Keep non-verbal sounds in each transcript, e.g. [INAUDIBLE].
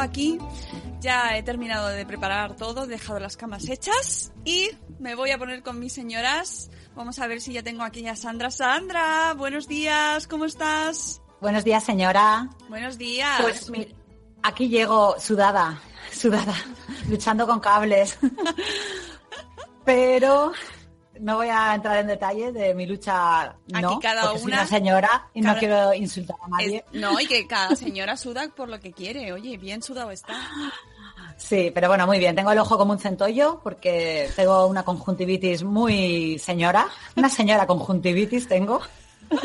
Aquí. Ya he terminado de preparar todo, he dejado las camas hechas y me voy a poner con mis señoras. Vamos a ver si ya tengo aquí a Sandra. Sandra, buenos días, ¿cómo estás? Buenos días, señora. Buenos días. Pues mi- aquí llego sudada, sudada, [LAUGHS] luchando con cables. [LAUGHS] Pero no voy a entrar en detalle de mi lucha, no, Aquí cada porque soy una- una señora y cada- no quiero insultar a nadie. Es- no, y que cada [LAUGHS] señora suda por lo que quiere. Oye, bien sudado está. Sí, pero bueno, muy bien. Tengo el ojo como un centollo porque tengo una conjuntivitis muy señora. Una señora conjuntivitis tengo. [LAUGHS]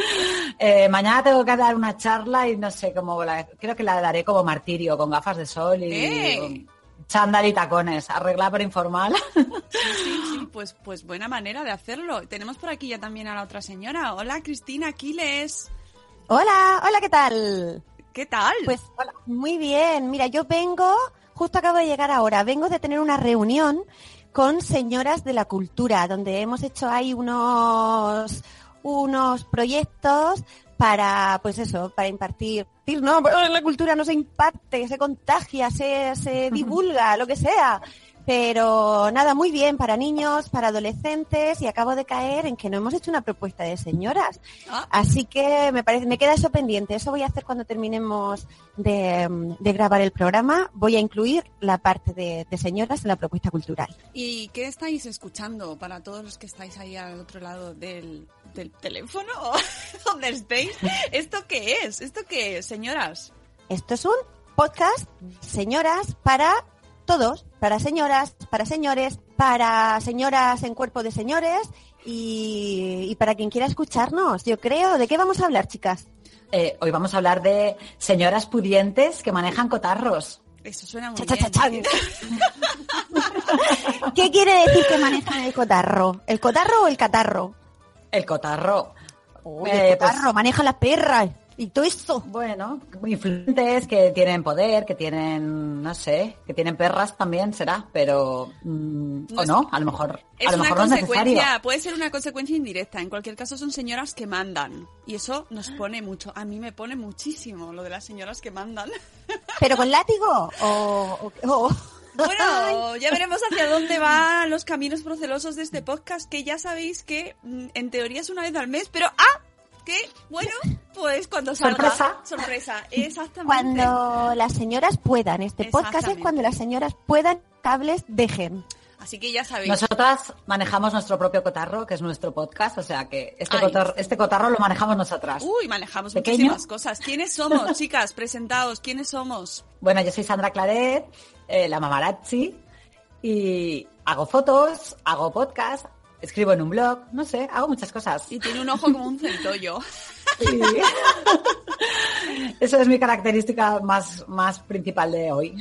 Eh, mañana tengo que dar una charla y no sé cómo la, creo que la daré como martirio, con gafas de sol y ¡Eh! Chándal y tacones, arreglar pero informal. Sí, sí, pues, pues buena manera de hacerlo. Tenemos por aquí ya también a la otra señora. Hola, Cristina Aquiles. Hola, hola, ¿qué tal? ¿Qué tal? Pues muy bien. Mira, yo vengo, justo acabo de llegar ahora, vengo de tener una reunión con señoras de la cultura, donde hemos hecho ahí unos unos proyectos para, pues eso, para impartir, no, pero la cultura no se imparte, se contagia, se, se divulga, lo que sea. Pero nada, muy bien para niños, para adolescentes y acabo de caer en que no hemos hecho una propuesta de señoras. Ah. Así que me parece, me queda eso pendiente. Eso voy a hacer cuando terminemos de, de grabar el programa. Voy a incluir la parte de, de señoras en la propuesta cultural. ¿Y qué estáis escuchando para todos los que estáis ahí al otro lado del, del teléfono [LAUGHS] o donde estéis? ¿Esto qué es? ¿Esto qué es, señoras? Esto es un podcast, señoras, para todos, para señoras, para señores, para señoras en cuerpo de señores y, y para quien quiera escucharnos, yo creo. ¿De qué vamos a hablar, chicas? Eh, hoy vamos a hablar de señoras pudientes que manejan cotarros. Eso suena muy Cha, cha, bien. cha, chan. [LAUGHS] ¿Qué quiere decir que manejan el cotarro? ¿El cotarro o el catarro? El cotarro. Uy, Eh, el pues- cotarro, maneja las perras y todo eso. Bueno, influyentes, que tienen poder, que tienen, no sé, que tienen perras también será, pero mm, No o no, a lo mejor, Es a lo una mejor no es necesario. consecuencia, puede ser una consecuencia indirecta. En cualquier caso son señoras que mandan. Y eso nos pone mucho. A mí me pone muchísimo lo de las señoras que mandan. ¿Pero con látigo o...? o- o- Bueno, [LAUGHS] ya veremos hacia dónde van los caminos procelosos de este podcast, que ya sabéis que mm, en teoría es una vez al mes, pero ¡ah! Que, bueno, pues cuando salga. Sorpresa. Sorpresa, [LAUGHS] exactamente. Cuando las señoras puedan. Este podcast es cuando las señoras puedan, cables dejen. Así que ya sabéis. Nosotras manejamos nuestro propio cotarro, que es nuestro podcast, o sea que este, Ay. cotarro, este cotarro lo manejamos nosotras. Uy, manejamos Pequeño. muchísimas cosas. ¿Quiénes somos, [LAUGHS] chicas? Presentaos, ¿quiénes somos? Bueno, yo soy Sandra Claret, eh, la mamarazzi, y hago fotos, hago podcast, escribo en un blog, no sé, hago muchas cosas. Y tiene un ojo como un centollo. Sí. [LAUGHS] Eso es mi característica más, más principal de hoy.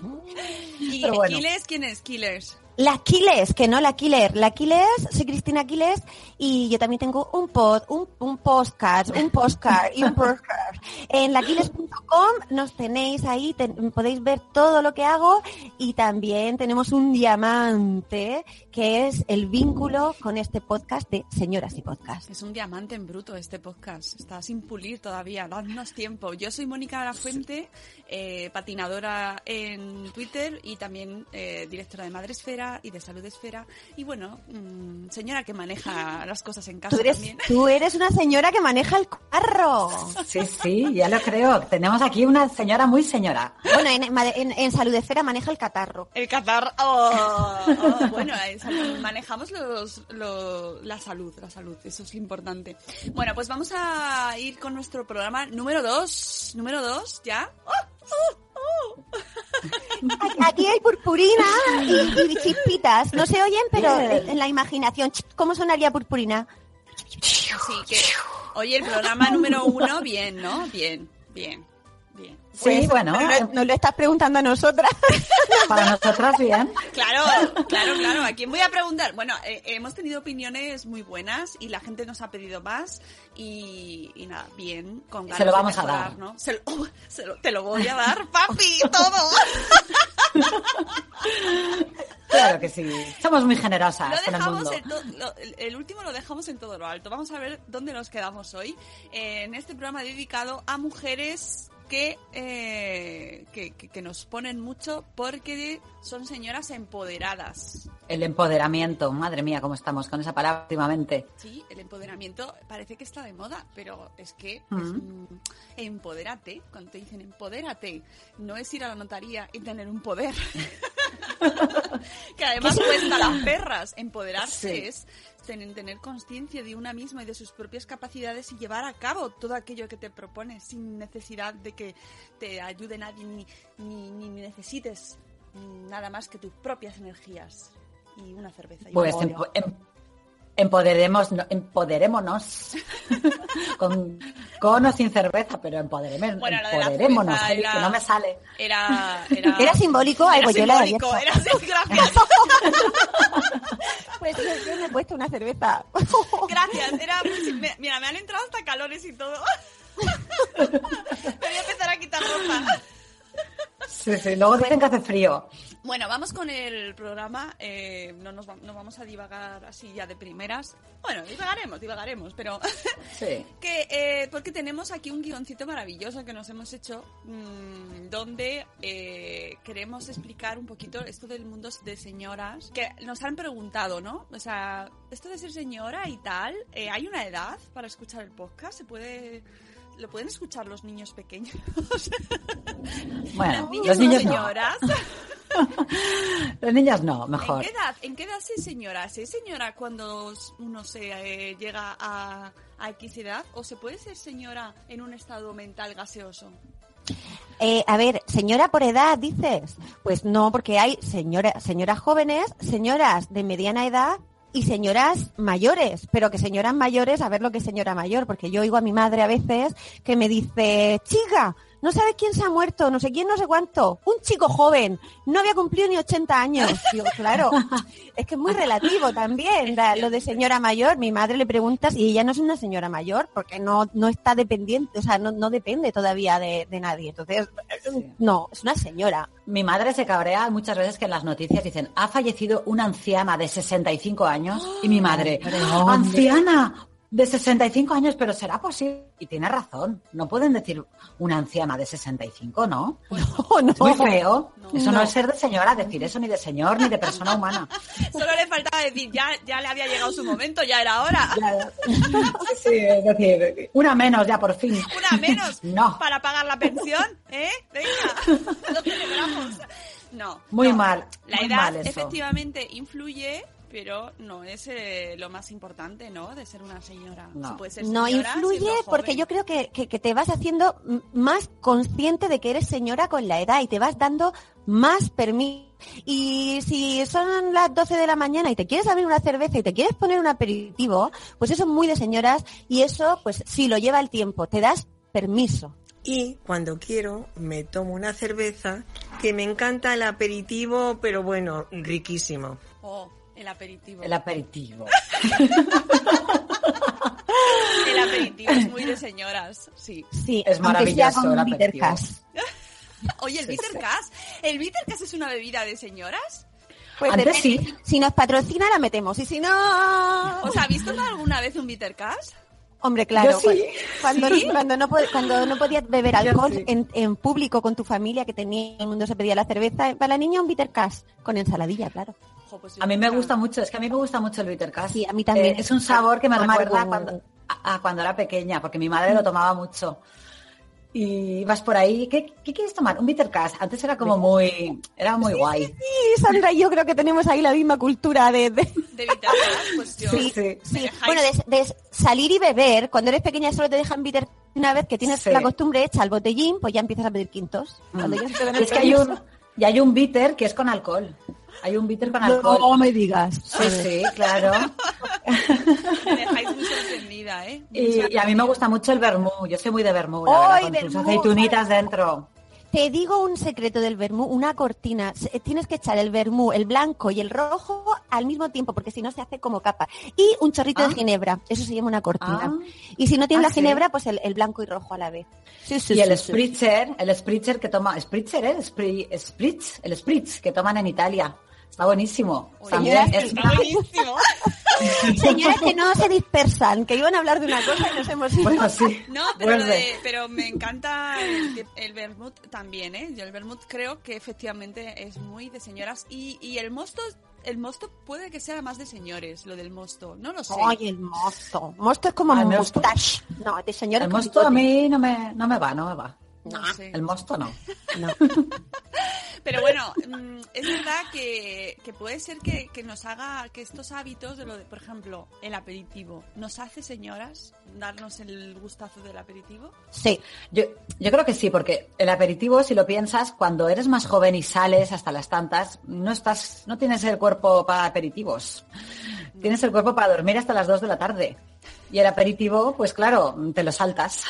[LAUGHS] ¿Y Pero bueno. Killers? ¿Quién es Killers? La Aquiles, que no la Killer. La Aquiles, soy Cristina Aquiles y yo también tengo un pod, un, podcast, un postcard y un postcard. En laquiles.com nos tenéis ahí, podéis ver todo lo que hago y también tenemos un diamante que es el vínculo con este podcast de Señoras y Podcast. Es un diamante en bruto este podcast. Está sin pulir todavía. Dadnos tiempo. Yo soy Mónica de la Fuente, eh, patinadora en Twitter y también eh, directora de Madresfera Esfera y de Salud Esfera. Y bueno, mm, señora que maneja las cosas en casa Tú eres, también. tú eres una señora que maneja el carro. Sí, sí, ya lo creo. Tenemos aquí una señora muy señora. Bueno, en, en, en Salud Esfera maneja el catarro. El catar. oh, oh, bueno, en salud- manejamos los, lo- la salud, la salud, eso es lo importante. Bueno, pues vamos a ir con nuestro programa número 2. Número 2, ¿ya? ¡Oh! ¡Oh! [LAUGHS] Aquí- hay purpurina y, y chispitas. No se oyen, pero en, la imaginación. ¿Cómo sonaría purpurina? Sí, que. Oye, el programa número uno, bien, ¿no? Bien, bien, Sí, bueno, nos lo estás preguntando a nosotras. [LAUGHS] para nosotras bien. Claro, claro, claro. ¿A quién voy a preguntar? Bueno, eh, hemos tenido opiniones muy buenas y la gente nos ha pedido más y, y nada, bien, con ganas Se lo de vamos a mejorar, dar. ¿no? Se lo, oh, se lo- te lo voy a dar, [LAUGHS] papi, todo. Claro que sí. Somos muy generosas Lo con el dejamos mundo. en lo- el, el último lo dejamos en todo lo alto. Vamos a ver dónde nos quedamos hoy. eh, en este programa dedicado a mujeres que, eh, que, que- que nos ponen mucho porque son señoras empoderadas. El empoderamiento. Madre mía, cómo estamos con esa palabra últimamente. Sí, el empoderamiento parece que está de moda, pero es que es, Mm. mm, empodérate. Cuando te dicen empodérate, no es ir a la notaría y tener un poder. [LAUGHS] [LAUGHS] que además cuesta las perras. Empoderarse Sí. es ten- tener conciencia de una misma y de sus propias capacidades y llevar a cabo todo aquello que te propones sin necesidad de que te ayude nadie ni, ni, ni necesites nada más que tus propias energías y una cerveza. y Pues empoderemos, no- empoderémonos. [LAUGHS] con, con o sin cerveza, pero empoderemos, Bueno, empoderémonos. era- que no me sale. Era, era, [LAUGHS] ¿Era simbólico? Ay, era pues simbólico, era gracias. [LAUGHS] Pues yo, yo me he puesto una cerveza. Gracias, era, mira, me han entrado hasta calores y todo. Me voy a empezar a quitar ropa. Sí, sí, luego dicen que hace frío. Bueno, vamos con el programa. eh, no nos va- no vamos a divagar así ya de primeras. Bueno, divagaremos, divagaremos, pero [LAUGHS] Sí. que eh, porque tenemos aquí un guioncito maravilloso que nos hemos hecho mm, donde eh, queremos explicar un poquito esto del mundo de señoras que nos han preguntado, ¿no? O sea, esto de ser señora y tal, eh, ¿hay una edad para escuchar el podcast? ¿Se puede lo pueden escuchar los niños pequeños? [LAUGHS] Bueno, los niños no. señoras. [LAUGHS] Los niños no, ¿En mejor. qué edad? ¿En qué edad es señora? ¿Se es señora cuando uno se eh, llega a, a X edad? ¿O se puede ser señora en un estado mental gaseoso? Eh, a ver, señora por edad, dices. Pues no, porque hay señora, señoras jóvenes, señoras de mediana edad y señoras mayores. Pero que señoras mayores, a ver lo que es señora mayor, porque yo oigo a mi madre a veces que me dice, chica, no sabes quién se ha muerto, no sé quién, no sé cuánto. Un chico joven, no había cumplido ni 80 años. Digo, claro, es que es muy relativo también lo de señora mayor. Mi madre le preguntas y ella no es una señora mayor porque no, no está dependiente, o sea, no, no depende todavía de, de nadie. Entonces, no, es una señora. Mi madre se cabrea muchas veces que en las noticias dicen, ha fallecido una anciana de 65 años. Y mi madre, anciana de 65 años, pero será posible. Y tiene razón, no pueden decir una anciana de 65, [LAUGHS] ¿no? No, no. Es muy feo. No. eso no. es ser de señora, decir eso ni de señor ni de persona humana. [LAUGHS] Solo le faltaba decir, ya, ya le había llegado su momento, ya era hora. [LAUGHS] Sí, sí, es decir, una menos ya por fin. Una menos No. para pagar la pensión, ¿eh? Venga, lo celebramos. No. Muy no. mal, La muy edad mal efectivamente influye, pero no es eh, lo más importante, ¿no? De ser una señora. No. Se puede ser No señora influye porque joven. yo creo que, que- que te vas haciendo más consciente de que eres señora con la edad y te vas dando más permiso. Y si son las 12 de la mañana y te quieres abrir una cerveza y te quieres poner un aperitivo, pues eso es muy de señoras y eso, pues sí, lo lleva el tiempo, te das permiso. Y cuando quiero me tomo una cerveza que me encanta el aperitivo, pero bueno, riquísimo. El aperitivo. El aperitivo. El aperitivo es muy de señoras, sí. Sí, Es maravilloso el aperitivo. Oye, el Bittercast. ¿El Bittercast es una bebida de señoras? Pues Antes depende. sí. Si nos patrocina la metemos y si no... ¿Os habéis tomado alguna vez un Bittercast? Hombre, claro. Yo sí. Cuando, cuando, no, cuando no podías beber alcohol sí. en, en público con tu familia, que tenía, el mundo se pedía la cerveza, para la niña un bitter cash, con ensaladilla, claro. Pues A mí me gusta mucho, es que a mí me gusta mucho el bittercast. Sí, a mí también. Eh, es un sabor que me Amargo. recuerda cuando, a, a cuando era pequeña, porque mi madre lo tomaba mucho. Y vas por ahí, ¿qué, qué quieres tomar? Un bittercast. Antes era como muy, era muy guay. Sí, Sandra y yo creo que tenemos ahí la misma cultura de... de- De Vitagas, pues yo... Sí, sí. sí. Bueno, de, de salir y beber, cuando eres pequeña solo te dejan bitter una vez que tienes Sí. la costumbre hecha al botellín, pues ya empiezas a pedir quintos. Cuando [LAUGHS] el Es que hay un, y hay un bitter que es con alcohol. Hay un bitter con alcohol. No me digas. Sí, sí, claro. Me dejáis muy sorprendida, ¿eh? Muy Y, y a mí me gusta mucho el vermú. Yo soy muy de vermú, la ¡Ay, verdad, con tus vermú! aceitunitas dentro. Te digo un secreto del vermú, una cortina. Se- Tienes que echar el vermú, el blanco y el rojo al mismo tiempo, porque si no se hace como capa. Y un chorrito Ah. de ginebra. Eso se llama una cortina. Ah. Y si no tienes Ah, la ¿sí? ginebra, pues el, el blanco y rojo a la vez. Sí, sí, Y el sí, sí. spritzer, el spritzer que toma, spritzer, ¿eh? Spri- spritz, el spritz que toman en Italia. Está buenísimo. También es está buenísimo. [LAUGHS] Señores que no se dispersan, que iban a hablar de una cosa y nos hemos ido. Bueno, sí. No, pero, lo de- pero me encanta el, el vermut también, ¿eh? Yo el vermut creo que efectivamente es muy de señoras y, y el mosto, el mosto puede que sea más de señores, lo del mosto, no lo sé. Ay, el mosto. Mosto es como Ah, mustache. No, de señora El mosto a mí no me, no me va, no me va. No sé. El mosto no. No. [LAUGHS] Pero bueno, mm, es verdad que, que puede ser que, que nos haga que estos hábitos de lo de, por ejemplo, el aperitivo, nos hace señoras darnos el gustazo del aperitivo. Sí. Yo, yo creo que sí, porque el aperitivo, si lo piensas, cuando eres más joven y sales hasta las tantas, no estás, no tienes el cuerpo para aperitivos. Tienes el cuerpo para dormir hasta las 2 de la tarde. Y el aperitivo, pues claro, te lo saltas.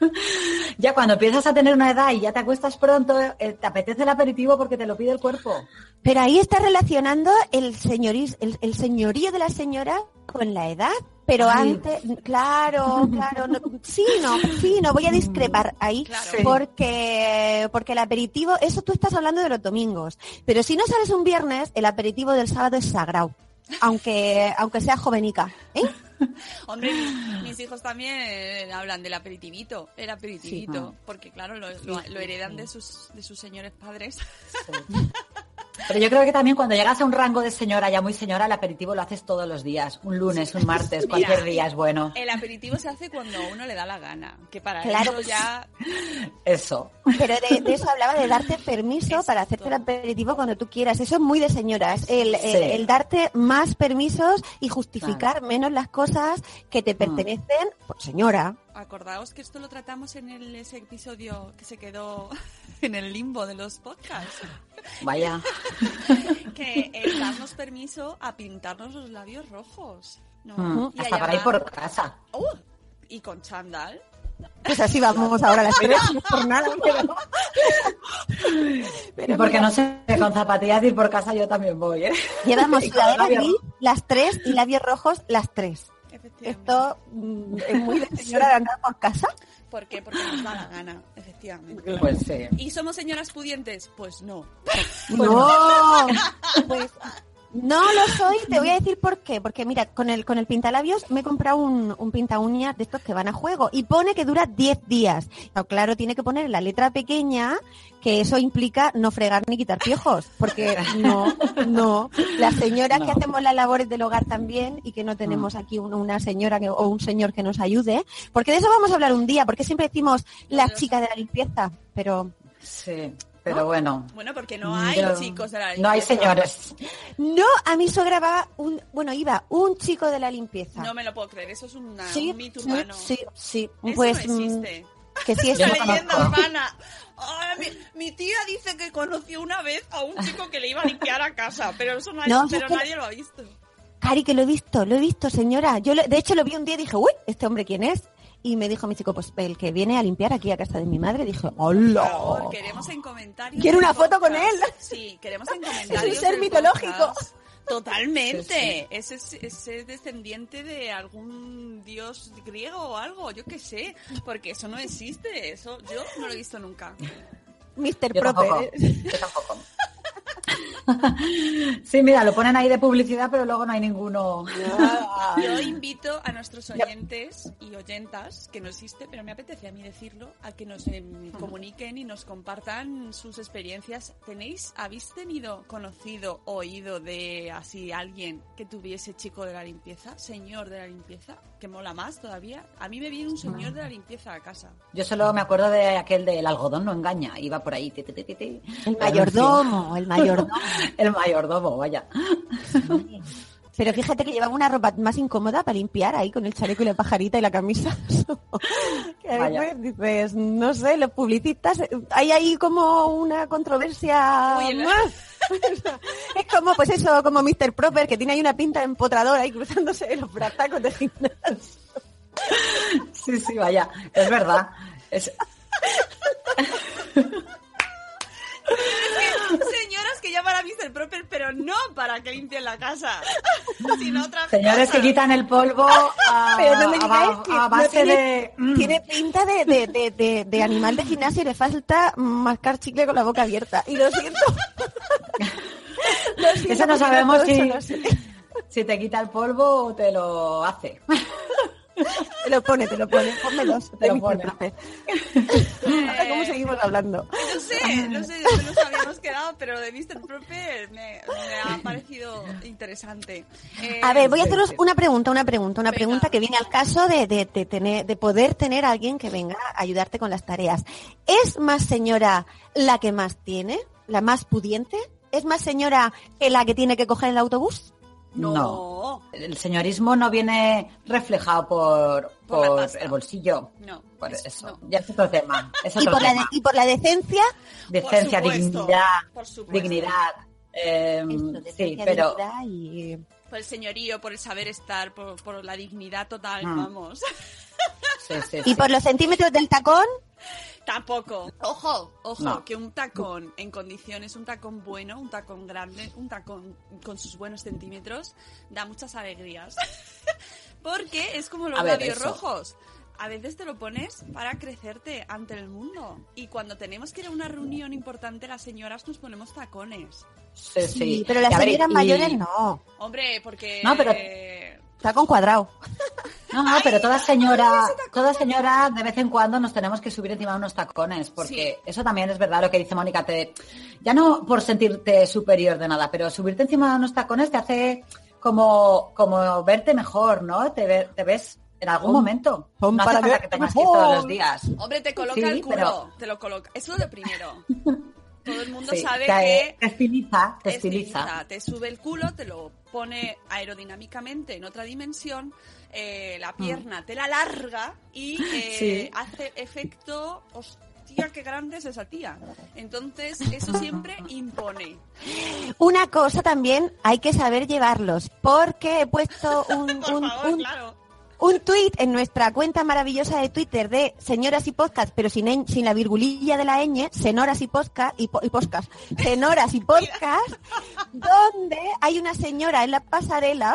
[LAUGHS] ya cuando empiezas a tener una edad y ya te acuestas pronto, eh, te apetece el aperitivo porque te lo pide el cuerpo. Pero ahí está relacionando el, señoris, el, el señorío de la señora con la edad. Pero Ay. antes, claro, claro, no, sí, no, sí, no, voy a discrepar ahí, Claro. Sí. porque, porque el aperitivo, eso tú estás hablando de los domingos, pero si no sales un viernes, el aperitivo del sábado es sagrado, aunque, aunque sea jovenica, ¿eh? [LAUGHS] Hombre, mis, mis hijos también eh, hablan del aperitivito, el aperitivito, Sí. porque claro, lo, lo- lo heredan de sus, de sus señores padres. Pero yo creo que también cuando llegas a un rango de señora, ya muy señora, el aperitivo lo haces todos los días. Un lunes, un martes, Mira, cualquier día es bueno. El aperitivo se hace cuando a uno le da la gana, que para Claro. eso ya Eso. Pero de, de eso hablaba, de darte permiso Exacto. para hacerte el aperitivo cuando tú quieras. Eso es muy de señoras. El, el- Sí. el darte más permisos y justificar menos las cosas que te pertenecen por señora. Acordaos que esto lo tratamos en el, ese episodio que se quedó [LAUGHS] en el limbo de los podcasts. [LAUGHS] Vaya. [LAUGHS] Que el darnos permiso a pintarnos los labios rojos. ¿no? Mm, Y Hasta para ir por casa. ¡Uh! y con chandal. Pues así vamos ahora a las tres, no por nada, pero... Y porque no sé, con zapatillas ir por casa yo también voy, ¿eh? Llevamos sudadera gris las tres y labios rojos las tres. Esto mm, es muy de [LAUGHS] señora de andar por casa. ¿Por qué? Porque nos da la gana, efectivamente. Pues sí. ¿Y somos señoras pudientes? Pues no. No, [LAUGHS] pues no lo soy, te voy a decir por qué. Porque mira, con el, con el pintalabios me he comprado un, un pinta uñas de estos que van a juego y pone que dura 10 días. Pero claro, tiene que poner la letra pequeña que eso implica no fregar ni quitar piojos. Porque no, no. Las señoras que hacemos las labores del hogar también y que no tenemos aquí un- una señora que- o un señor que nos ayude. Porque de eso vamos a hablar un día, porque siempre decimos las chicas de la limpieza. Pero Sí, pero bueno. Bueno, porque no hay Yo- chicos de la No hay limpieza. señores. No, a mi suegra va un, bueno, iba un chico de la limpieza. No me lo puedo creer, eso es una, sí, un mito sí, urbano. sí, sí. Eso Pues no mm, existe. que sí [LAUGHS] es no Esa leyenda urbana. Mi, mi tía dice que conoció una vez a un chico que le iba a limpiar a casa, pero eso No, pero es que- nadie lo ha visto. Cari, que lo he visto, lo he visto, señora. Yo lo- de hecho lo vi un día y dije, uy, ¿este hombre quién es? Y me dijo mi chico, pues el que viene a limpiar aquí a casa de mi madre. Dije, Por ¡hola! favor, queremos en comentarios. Quiero una foto con podcast. él. Sí, queremos en [LAUGHS] comentarios. ser del mitológico. podcast. Totalmente. Ese es, ese es descendiente de algún dios griego o algo, yo qué sé. Porque eso no existe. Eso yo no lo he visto nunca. Mr. Yo tampoco. Proper. Yo tampoco. Sí, mira, lo ponen ahí de publicidad, pero luego no hay ninguno. Yo invito a nuestros oyentes y oyentas, que no existe, pero me apetece a mí decirlo, a que nos em, comuniquen y nos compartan sus experiencias. ¿Tenéis, habéis tenido, conocido, oído de así alguien que tuviese chico de la limpieza, señor de la limpieza, que mola más todavía? A mí me viene un señor de la limpieza a casa. Yo solo me acuerdo de aquel del algodón no engaña, iba por ahí. ti, ti, ti, ti, ti. El mayordomo, el mayordomo. [LAUGHS] El mayordomo, vaya. [LAUGHS] Pero fíjate que llevaba una ropa más incómoda para limpiar ahí con el chaleco y la pajarita y la camisa. [LAUGHS] que dices, no sé, los publicistas, hay ahí como una controversia Uy, más. es como, pues eso, como Mr. Proper, que tiene ahí una pinta empotradora ahí cruzándose los brazos de gimnasio. Sí, sí, vaya. Es verdad. Es- Señoras que llaman a Mr. Proper, pero no para que limpien la casa, sino otra señores que quitan el polvo a, Pero no me digáis que a no base tiene, de... mm. tiene pinta de, de, de, de- de animal de gimnasio y le falta mascar chicle con la boca abierta. Y lo siento. Lo siento Eso no sabemos si, eso no sé. si te quita el polvo o te lo hace. Te lo pone, te lo pone. Pónmelos. Te lo pone. Ahora, ¿Cómo seguimos hablando? No sé, no sé dónde nos habíamos quedado, pero de Mr. Proper me, me ha parecido interesante. Eh, A ver, voy a haceros una pregunta, una pregunta, una Venga. pregunta que viene al caso de, de, de tener, de poder tener a alguien que venga a ayudarte con las tareas. ¿Es más señora la que más tiene? ¿La más pudiente? ¿Es más señora que la que tiene que coger el autobús? No. El señorismo no viene reflejado por, Por la por el bolsillo. No. Por es- eso. no. Ya es otro tema. Es Y otro por, la de- tema. y por la decencia, Decencia, Por supuesto, dignidad. por supuesto. Dignidad. eh, Esto, sí, pero dignidad y... Por el señorío, por el saber estar, por, por la dignidad total, Mm. vamos. sí, sí, Y sí. por los centímetros del tacón, Tampoco. Ojo, ojo, No. que un tacón en condiciones, un tacón bueno, un tacón grande, un tacón con sus buenos centímetros, da muchas alegrías. [LAUGHS] Porque es como los labios eso. rojos. A veces te lo pones para crecerte ante el mundo. Y cuando tenemos que ir a una reunión importante, las señoras nos ponemos tacones. Sí, sí, sí. pero las señoras y- mayores no. Hombre, porque... No, pero- Tacón cuadrado. [LAUGHS] No, no, pero toda señora, toda señora de vez en cuando nos tenemos que subir encima de unos tacones, porque eso también es verdad lo que dice Mónica, te, ya no por sentirte superior de nada, pero subirte encima de unos tacones te hace como, como verte mejor, ¿no? Te, te ves en algún momento. No hace para falta verte que tengas que ir mejor. todos los días. Hombre, te coloca Sí, el culo, pero- te lo coloca. Eso es lo primero. [LAUGHS] Todo el mundo Sí, sabe te, que te estiliza, te estiliza, te sube el culo, te lo pone aerodinámicamente en otra dimensión, eh, la pierna te la larga y [LAUGHS] eh, Sí. hace efecto, hostia, qué grande es esa tía. Entonces, eso siempre impone. Una cosa también, hay que saber llevarlos, porque he puesto [LAUGHS] un, Por un, favor, un, claro. un tuit en nuestra cuenta maravillosa de Twitter de señoras y podcast, pero sin, en- sin la virgulilla de la ñ, senoras y podcast, y, po- y podcast, [LAUGHS] senoras y podcast, donde hay una señora en la pasarela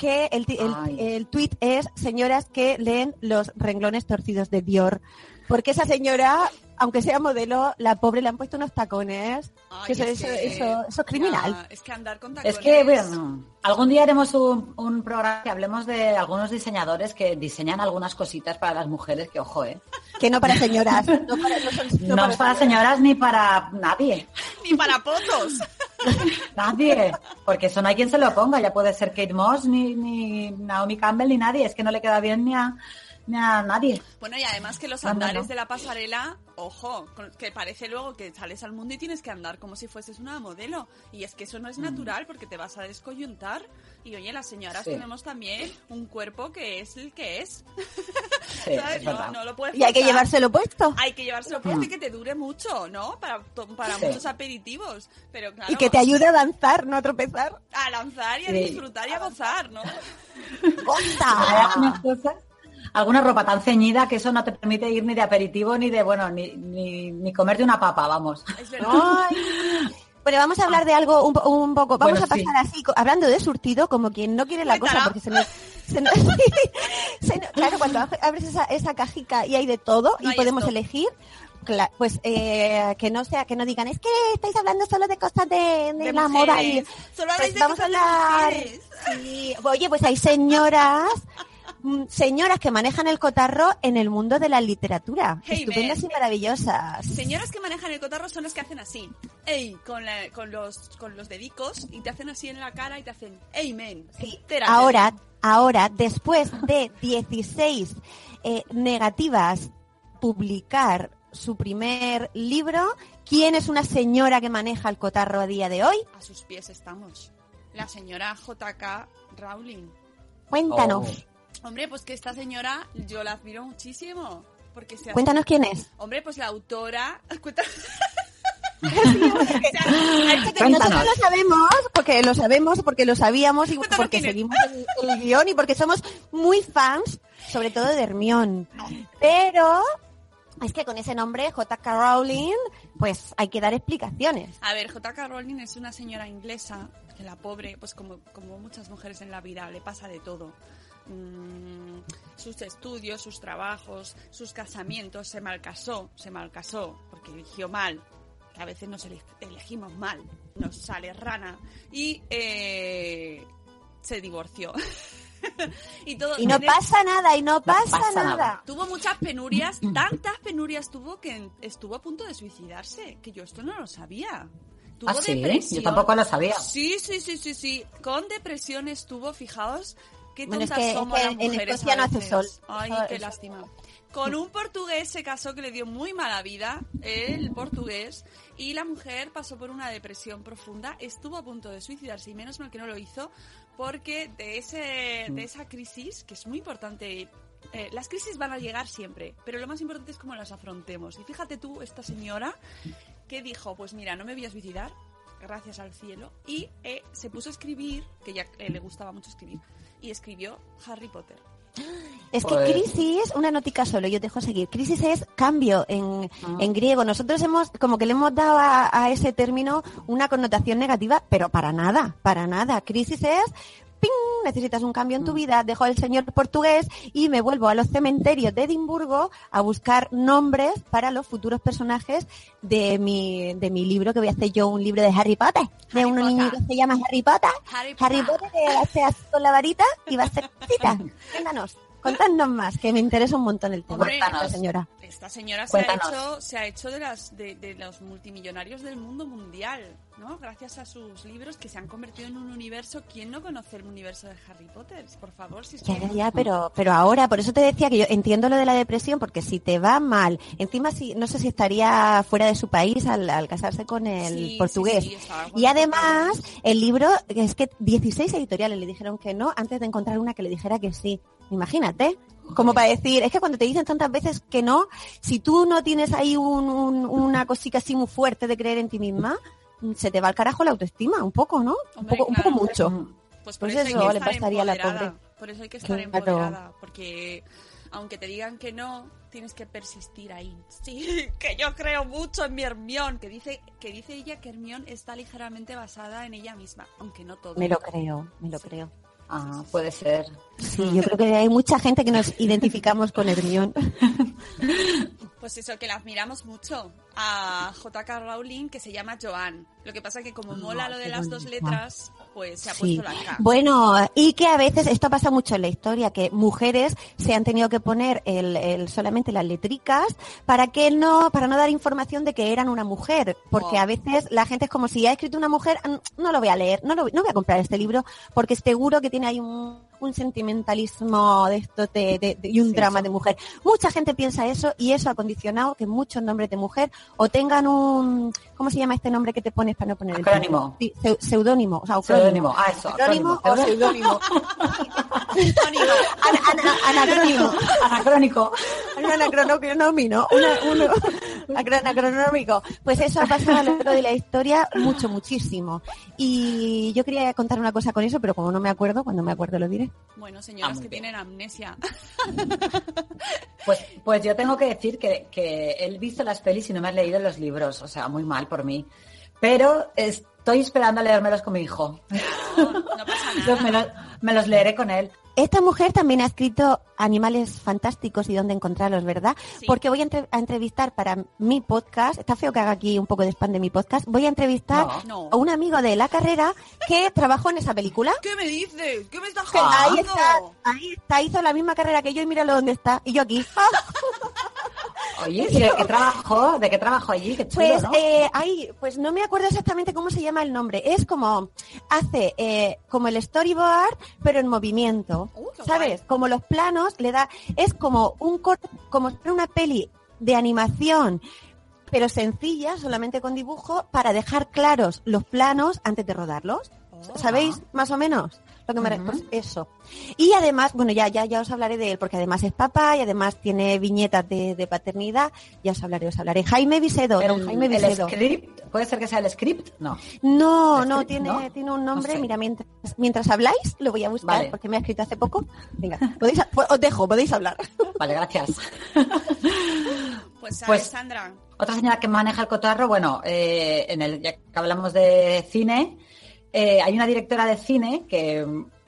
que el, el, el tuit es señoras que leen los renglones torcidos de Dior. Porque esa señora, aunque sea modelo, la pobre le han puesto unos tacones. Ay, que eso, es eso, que- eso- eso es criminal. ya, es que andar con tacones... Es que, bueno, algún día haremos un, un programa que hablemos de algunos diseñadores que diseñan algunas cositas para las mujeres, que ojo, ¿eh? Que no para señoras. [LAUGHS] No, para, no son- no No, es para señoras ni para nadie. [LAUGHS] Ni para potos. [LAUGHS] Nadie. Porque eso no hay quien se lo ponga. Ya puede ser Kate Moss, ni, ni Naomi Campbell, ni nadie. Es que no le queda bien ni a, ni a nadie. Bueno, y además que los no, andares no. de la pasarela, ojo, con- que parece luego que sales al mundo y tienes que andar como si fueses una modelo. Y es que eso no es natural porque te vas a descoyuntar. Y oye, las señoras Sí. tenemos también un cuerpo que es el que es. [LAUGHS] Sí, ¿Sabes? es No, lo puedes Y hay que llevárselo puesto. Hay que llevárselo puesto y que te dure mucho, ¿no? Para, para Sí. muchos aperitivos. Pero claro, Y que te ayude a danzar, no a tropezar. a lanzar y a Sí. disfrutar y a gozar, ¿no? [LAUGHS] alguna ropa tan ceñida que eso no te permite ir ni de aperitivo ni de, bueno, ni, ni, ni comerte una papa, vamos. Es verdad. Ay. Bueno, vamos a hablar de algo un, un poco. Vamos Bueno, a pasar sí. así, hablando de surtido, como quien no quiere la cosa, porque se nos. se nos- [LAUGHS] se nos- claro, cuando abres esa, esa cajica y hay de todo No y podemos elegir, pues eh, que no sea, que no digan, es que estáis hablando solo de cosas de, de De la moda y. Solo pues de vamos a de hablar. Sí, oye, pues hay señoras, señoras que manejan el cotarro en el mundo de la literatura, Hey, estupendas man. y maravillosas. Señoras que manejan el cotarro son las que hacen así. Ey, con, la- con los con los dedicos y te hacen así en la cara y te hacen, ey, men. Sí. entérate". Ahora, ahora, después de [LAUGHS] 16 eh, negativas publicar su primer libro, ¿quién es una señora que maneja el cotarro a día de hoy? A sus pies estamos. La señora JK Rowling. Cuéntanos, Hombre, pues que esta señora yo la admiro muchísimo. Porque se hace- cuéntanos quién es. Hombre, pues la autora. [LAUGHS] Cuenta- [LAUGHS] Nosotros lo sabemos, porque lo sabemos, porque lo sabíamos y Cuéntanos porque seguimos el, el guion y porque somos muy fans, sobre todo de Hermión. Pero es que con ese nombre, J.K. Rowling, pues hay que dar explicaciones. A ver, J.K. Rowling es una señora inglesa que la pobre, pues como, como muchas mujeres en la vida, le pasa de todo. Mm, sus estudios, sus trabajos, sus casamientos, se malcasó, se malcasó porque eligió mal, que a veces nos ele- elegimos mal, nos sale rana y eh, se divorció. [LAUGHS] y todo Y no tiene- pasa nada, y no pasa, pasa nada. nada. Tuvo muchas penurias, tantas penurias tuvo que estuvo a punto de suicidarse, que yo esto no lo sabía. Tuvo Ah, sí, depresión. yo tampoco lo sabía. Sí, sí, sí, sí, sí. Con depresión estuvo, fijaos, qué Bueno, es que- es somos que las en mujeres Escocia a no hace sol. Ay, qué lástima. Con un portugués se casó que le dio muy mala vida, el portugués, y la mujer pasó por una depresión profunda, estuvo a punto de suicidarse y menos mal que no lo hizo, porque de, ese, de esa crisis, que es muy importante, eh, las crisis van a llegar siempre, pero lo más importante es cómo las afrontemos. Y fíjate tú, esta señora, que dijo, pues mira, no me voy a suicidar, gracias al cielo, y eh, se puso a escribir, que ya eh, le gustaba mucho escribir, y escribió Harry Potter. Es que Pues- crisis, una notica solo, yo te dejo seguir. Crisis es cambio en, Ah. en griego. Nosotros hemos, como que le hemos dado a, a ese término una connotación negativa, pero para nada, para nada. Crisis es, ¡ping! Necesitas un cambio en Mm. tu vida, dejo el señor portugués y me vuelvo a los cementerios de Edimburgo a buscar nombres para los futuros personajes de mi, de mi libro, que voy a hacer yo un libro de Harry Potter, de Harry un Potter. niño que se llama Harry Potter. Harry Harry Potter. Que así con la varita y va a ser [LAUGHS] cita. Cuéntanos, contadnos más, que me interesa un montón el tema. Esta señora. Esta señora se ha, hecho, se ha hecho de, las, de, de los multimillonarios del mundo mundial, ¿no? Gracias a sus libros que se han convertido en un universo. ¿Quién no conoce el universo de Harry Potter? Por favor, si Ya, que- ya, pero, pero ahora, por eso te decía que yo entiendo lo de la depresión, porque si te va mal, encima si, no sé si estaría fuera de su país al, al casarse con el Sí, portugués. sí, sí, y además, el libro, es que 16 editoriales le dijeron que no antes de encontrar una que le dijera que sí. Imagínate. Como para decir, es que cuando te dicen tantas veces que no, si tú no tienes ahí un- un- una cosita así muy fuerte de creer en ti misma, se te va al carajo la autoestima, un poco, ¿no? Un poco, un poco claro. mucho. Pues por Pues eso, eso le pasaría a la pobre. Por eso hay que estar Claro. empoderada. Porque aunque te digan que no, tienes que persistir ahí. Sí, [LAUGHS] que yo creo mucho en mi Hermión. Que dice, que dice ella que Hermión está ligeramente basada en ella misma. Aunque no todo. Me lo creo, me lo creo. Ah, puede ser. Sí, yo creo que hay mucha gente que nos identificamos con Hermión. Pues eso, que la admiramos mucho a J.K. Rowling, que se llama Joan. Lo que pasa que como mola lo de las dos letras, pues se ha Sí. puesto la K. Bueno, y que a veces, esto pasa mucho en la historia, que mujeres se han tenido que poner el, el- solamente las letricas para que no, para no dar información de que eran una mujer. Porque Oh. a veces la gente es como si ha escrito una mujer, "Mm, no lo voy a leer, no, lo, no voy a comprar este libro, porque seguro que tiene ahí un, un sentimentalismo de esto de, de- de- y un Sí, drama eso. de mujer. Mucha gente piensa eso y eso ha condicionado que muchos nombres de mujer o tengan un, ¿cómo se llama este nombre que te pones para no poner el Acrónimo. Sí, seu- seudónimo, o sea, Seudónimo. Ah, eso. Acrónimo o seudónimo. [LAUGHS] Anacrónimo. Anacrónico. Un anacronómico, acro- anacronómico. Pues eso ha pasado a lo largo de la historia mucho, muchísimo. Y yo quería contar una cosa con eso, pero como no me acuerdo, cuando me acuerdo lo diré. Bueno, señoras Ah, que bien. tienen amnesia. Pues, pues yo tengo que decir que, que he visto las pelis y no me he leído los libros, o sea, muy mal por mí. Pero estoy esperando a leérmelos con mi hijo. No, no pasa [LAUGHS] Entonces me, los leeré con él. esta mujer también ha escrito Animales Fantásticos y dónde encontrarlos, ¿verdad? Sí. Porque voy a, entre- a entrevistar para mi podcast, está feo que haga aquí un poco de spam de mi podcast, voy a entrevistar No. a un amigo de la carrera que trabajó en esa película. ¿Qué me dices? ¿Qué me estás Que ahí está, ahí está, hizo la misma carrera que yo y míralo dónde está. Y yo aquí. [LAUGHS] Oye, ¿y ¿de qué trabajó? ¿De qué trabajó allí? Qué chulo, Pues ¿no? eh, ahí, pues no me acuerdo exactamente cómo se llama el nombre. Es como hace eh, como el storyboard, pero en movimiento, Uh, ¿sabes? Como los planos le da, es como un cor- como una peli de animación, pero sencilla, solamente con dibujo, para dejar claros los planos antes de rodarlos. Oh. ¿Sabéis más o menos? Lo que me pues eso. Y además, bueno, ya, ya, ya os hablaré de él, porque además es papá y además tiene viñetas de, de paternidad. Ya os hablaré, os hablaré. Jaime Vicedo, don el, Jaime el Vicedo. script, ¿puede ser que sea el script? No. No, ¿El no, script, tiene, no? tiene un nombre. No sé. Mira, mientras, mientras habláis, lo voy a buscar Vale. porque me ha escrito hace poco. Venga, [LAUGHS] podéis, pues os dejo, podéis hablar. Vale, gracias. [LAUGHS] Pues, ¿sabes, Pues- Sandra? Otra señora que maneja el cotarro, bueno, eh, en el, ya que hablamos de cine, eh, hay una directora de cine que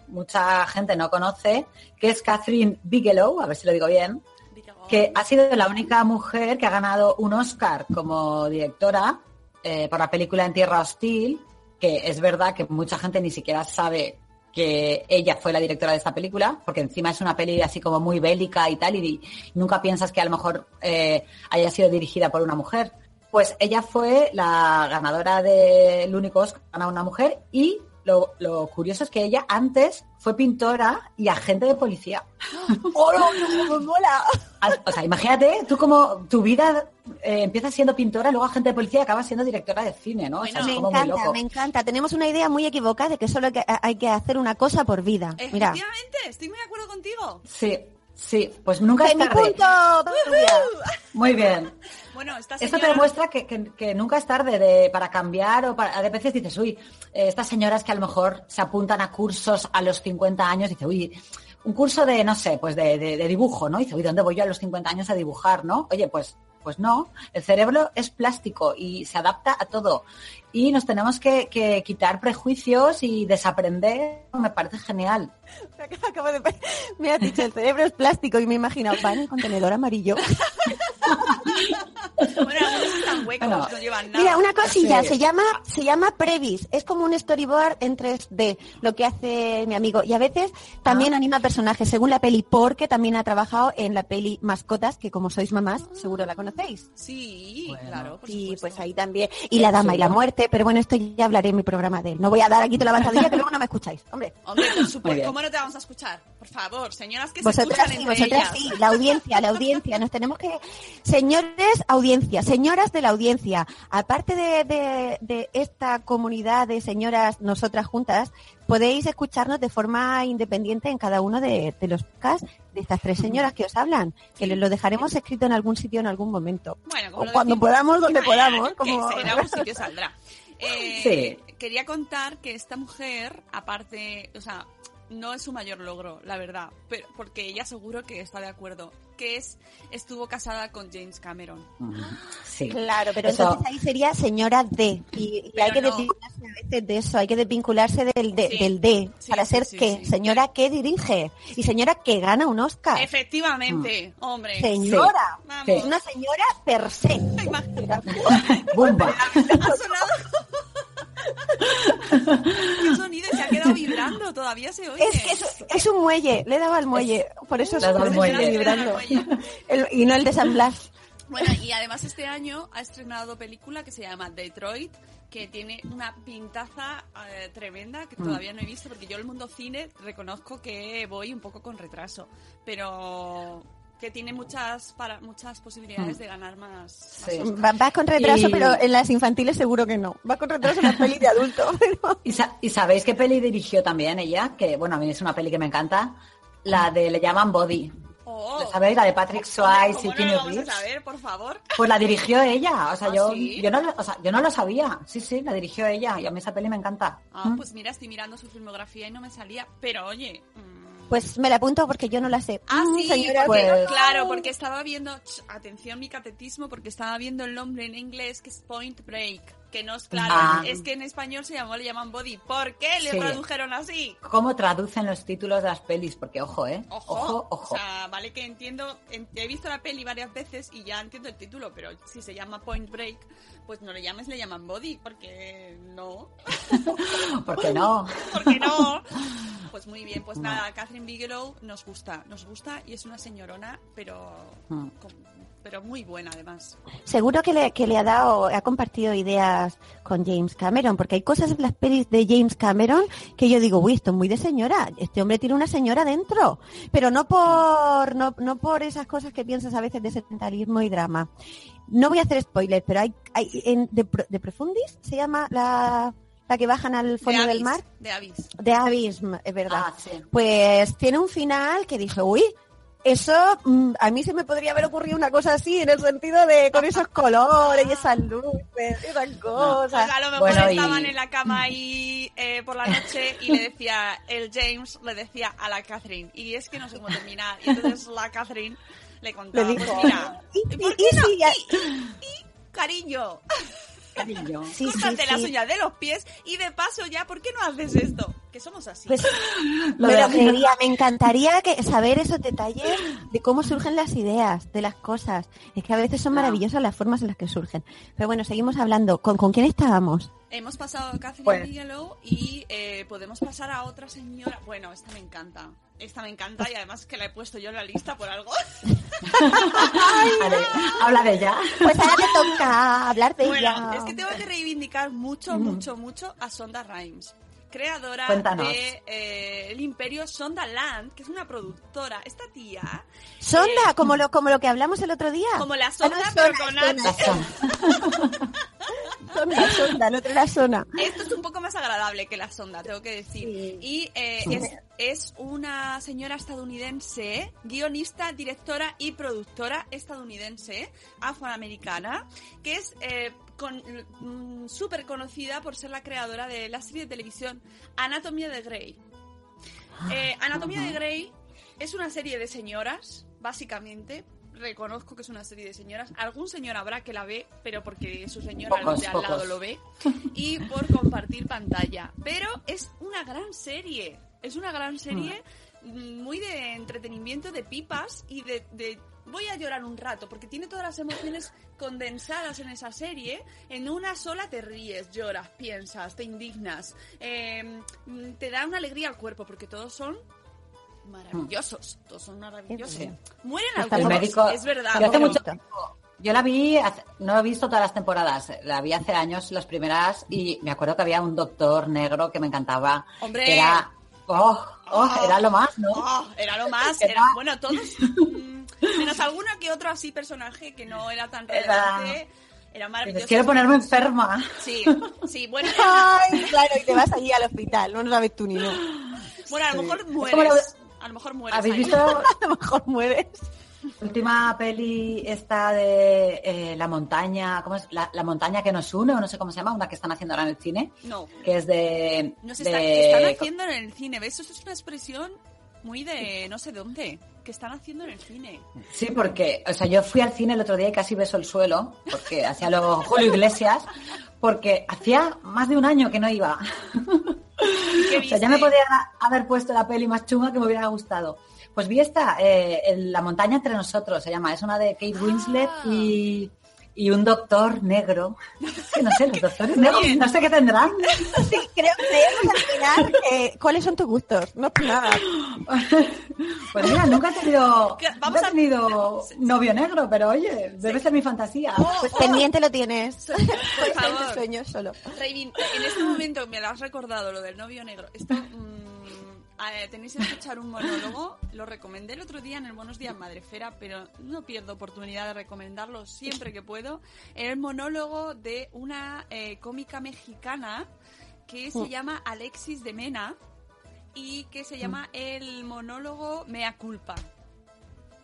mucha gente no conoce, que es Catherine Bigelow, a ver si lo digo bien, que ha sido la única mujer que ha ganado un Oscar como directora eh, por la película En Tierra Hostil, que es verdad que mucha gente ni siquiera sabe que ella fue la directora de esta película, porque encima es una peli así como muy bélica y tal, y, nunca piensas que a lo mejor eh, haya sido dirigida por una mujer. Pues ella fue la ganadora del único Oscar ganado una mujer y lo, lo curioso es que ella antes fue pintora y agente de policía. [LAUGHS] ¡Oh, no, mola! Al- O sea, imagínate, tú como tu vida eh, empiezas siendo pintora, luego agente de policía y acabas siendo directora de cine, ¿no? O sea, Me muy encanta, loco. me encanta. Tenemos una idea muy equivocada de que solo hay que, hay que hacer una cosa por vida. Mira. Efectivamente, estoy muy de acuerdo contigo. Sí, sí, pues nunca es ¡De mi tarde. punto! Muy bien. [LAUGHS] Bueno, esta Esto te demuestra que, que- que nunca es tarde de, para cambiar o para... A veces dices, uy, eh, estas señoras que a lo mejor se apuntan a cursos a los 50 años, dice, uy, un curso de, no sé, pues de, de- de dibujo, ¿no? dice, uy, ¿dónde voy yo a los 50 años a dibujar, no? Oye, pues, pues no, el cerebro es plástico y se adapta a todo. Y nos tenemos que, que quitar prejuicios y desaprender, me parece genial. [LAUGHS] Acabo de... Me has dicho, el cerebro es plástico y me he imaginado, va en el contenedor amarillo. [LAUGHS] Bueno, están huecos, Bueno. no llevan nada. Mira, una cosilla, Sí. se llama, se llama Previs, es como un storyboard en 3D, lo que hace mi amigo. Y a veces también anima personajes según la peli, porque también ha trabajado en la peli Mascotas, que como sois mamás, seguro la conocéis. Sí, Bueno. claro, por Y supuesto. pues ahí también. Y La Dama y la Muerte, pero bueno, esto ya hablaré en mi programa de él. No voy a dar aquí toda la avanzadilla que luego no me escucháis. Hombre, [LAUGHS] Hombre, por supuesto, bien. ¿cómo no te vamos a escuchar? Por favor, señoras que se vosotras escuchan sí, entre vosotras ellas. sí, la audiencia, la audiencia, nos tenemos que... Señores, audiencia, señoras de la audiencia, aparte de, de- de esta comunidad de señoras, nosotras juntas, podéis escucharnos de forma independiente en cada uno de, de los podcasts de estas tres señoras que os hablan, que lo dejaremos escrito en algún sitio en algún momento. Bueno, como O cuando decimos. podamos, donde podamos. que Como... en algún sitio saldrá. [LAUGHS] Eh, Sí. Quería contar que esta mujer, aparte, o sea, no es su mayor logro, la verdad, pero porque ella seguro que está de acuerdo, que es estuvo casada con James Cameron. Sí. Claro, pero Eso- entonces ahí sería señora D. Y, hay que no. desvincularse a veces de eso, hay que desvincularse del, de- Sí. del D. Sí, para sí, ser sí. Señora que dirige. Y señora que gana un Oscar. Efectivamente, hombre. Señora. Es una señora per se. Bumba. [LAUGHS] Ha sonado. Qué sonido y se ha quedado vibrando, todavía se oye. Es que es, es un muelle, le he dado al muelle, por eso, eso muelle. vibrando. [LAUGHS] El- y no el de San Blas. Bueno, y además este año ha estrenado película que se llama Detroit, que tiene una pintaza eh, tremenda que todavía no he visto, porque yo el mundo cine reconozco que voy un poco con retraso, pero que tiene muchas para muchas posibilidades de ganar más. Sí. Vas con retraso, Y- pero en las infantiles seguro que no. Va con retraso en las pelis de adulto. [LAUGHS] pero- ¿Y, sa- y sabéis qué peli dirigió también ella? Que bueno, a mí es una peli que me encanta. La de Le llaman Body. Oh, ¿Lo sabéis? La de Patrick Swayze ¿Cómo y no Keanu vamos a Reeves. saber, por favor? Pues la dirigió ella. O sea, ¿Ah, yo, sí? yo, no, lo- o sea, yo no lo sabía. Sí, sí, la dirigió ella. Y a mí esa peli me encanta. Ah, Mm. pues mira, estoy mirando su filmografía y no me salía, pero oye... mm, Pues me la apunto porque yo no la sé. Ah, Mm, sí, señora, porque- pues- claro, porque estaba viendo, atención mi catetismo, porque estaba viendo el nombre en inglés que es Point Break. Que no es claro, Ah. es que en español se llamó, le llaman body. ¿Por qué le Sí. tradujeron así? ¿Cómo traducen los títulos de las pelis? Porque ojo, ¿eh? Ojo, Ojo, ojo. O sea, vale que entiendo, en- he visto la peli varias veces y ya entiendo el título, pero si se llama Point Break, pues no le llames, le llaman Body, porque no. [LAUGHS] ¿Por qué no? [LAUGHS] porque no? [LAUGHS] Pues muy bien, pues nada, Catherine Bigelow nos gusta, nos gusta y es una señorona, pero, Mm. con- pero muy buena además. Seguro que le, que le ha dado, ha compartido ideas con James Cameron, porque hay cosas en las pelis de James Cameron que yo digo, uy, esto es muy de señora, este hombre tiene una señora dentro, pero no por, no, no por esas cosas que piensas a veces de sentimentalismo y drama. No voy a hacer spoilers, pero hay, hay en, de, de Profundis, se llama la, la que bajan al fondo de del Abyss, mar, De Abyss. de Abism, es verdad. Ah, sí. Pues tiene un final que dije, uy, eso mm, a mí se me podría haber ocurrido una cosa así, en el sentido de con esos colores y esas luces, y esas cosas. Pues a lo mejor Bueno, y- estaban en la cama ahí eh, por la noche y le decía, el James le decía a la Catherine, y es que no sé cómo terminar. Y entonces la Catherine le contaba, Le pues mira, y, ¿y por y- qué y no? si ya- Cariño, Cariño. sí, sí, córtate las sí. uñas de los pies y de paso ya, ¿por qué no haces esto? Que somos así. Pues, [LAUGHS] Lo pero quería, me encantaría que saber esos detalles de cómo surgen las ideas, de las cosas. Es que a veces son maravillosas las formas en las que surgen. Pero bueno, seguimos hablando. ¿Con, con quién estábamos? Hemos pasado a Catherine Pues- Bigelow y eh, podemos pasar a otra señora. Bueno, esta me encanta. Esta me encanta y además que la he puesto yo en la lista por algo. [LAUGHS] Vale, habla de ella. Pues ahora te toca hablar de Bueno, ella. es que tengo que reivindicar mucho, mucho, mucho a Sonda Rhimes. Creadora Cuéntanos. de eh, El Imperio Sonda Land, que es una productora. Esta tía, Sonda, eh, como lo, como lo que hablamos el otro día. como la Ah, no, sonda, pero con. Sonda. Sonda, sonda, el otro era Sona. Esto es un poco más agradable que la sonda, tengo que decir. Sí. Y eh, es, es una señora estadounidense, guionista, directora y productora estadounidense, afroamericana, que es eh, con- mm, súper conocida por ser la creadora de la serie de televisión Anatomía de Grey. Eh, Anatomía de Grey es una serie de señoras, básicamente. Reconozco que es una serie de señoras. Algún señor habrá que la ve, pero porque su señora Pocos, de al lado lo ve. [LAUGHS] Y por compartir pantalla. Pero es una gran serie. Es una gran serie mm, muy de entretenimiento, de pipas y de, de- Voy a llorar un rato, porque tiene todas las emociones condensadas en esa serie. En una sola te ríes, lloras, piensas, te indignas. eh, mm, te da una alegría al cuerpo, porque todos son maravillosos. Todos son maravillosos. Sí. Mueren Está El algunos, médico. es verdad. Yo hace pero- mucho tiempo- Yo la vi, hace- no he visto todas las temporadas, la vi hace años las primeras y me acuerdo que había un doctor negro que me encantaba. ¡Hombre! que Era, oh, oh, era lo más, ¿no? Oh, era lo [LAUGHS] más, Era- bueno, todos, mm, menos alguno que otro así personaje que no era tan relevante, era maravilloso. Quiero ponerme enferma. Sí, sí, bueno, [LAUGHS] Ay, claro, y te vas allí al hospital, no lo sabes tú ni no. bueno, a lo mejor mueres, a lo mejor mueres ¿Habéis visto [LAUGHS] A lo mejor mueres. Última peli esta de eh, La montaña, ¿cómo es? La, la montaña que nos une, o no sé cómo se llama, una que están haciendo ahora en el cine, No, que es de... no se de- están haciendo en el cine, ¿ves? Eso es una expresión muy de no sé dónde, que están haciendo en el cine. Sí, porque, o sea, yo fui al cine el otro día y casi beso el suelo, porque hacía lo Julio Iglesias, porque hacía más de un año que no iba. ¿Qué O sea, ya me podía haber puesto la peli más chunga que me hubiera gustado. Pues vi esta, eh, en La montaña entre nosotros, se llama. Es una de Kate Winslet Ah. y, y un doctor negro. Que no sé, los doctores negros, no sé qué tendrán. [LAUGHS] Sí, creo que al final eh, cuáles son tus gustos. No es nada. Pues mira, nunca he tenido, vamos nunca he a- tenido novio negro, pero oye, debe ser mi fantasía. Pues pendiente lo tienes. Por favor. tu sueño solo. Reivin, en este momento me lo has recordado, lo del novio negro. Esto, mm, eh, tenéis que escuchar un monólogo. Lo recomendé el otro día en el Buenos Días Madrefera, pero no pierdo oportunidad de recomendarlo siempre que puedo. El monólogo de una eh, cómica mexicana que se llama Alexis de Mena y que se llama el monólogo Mea Culpa.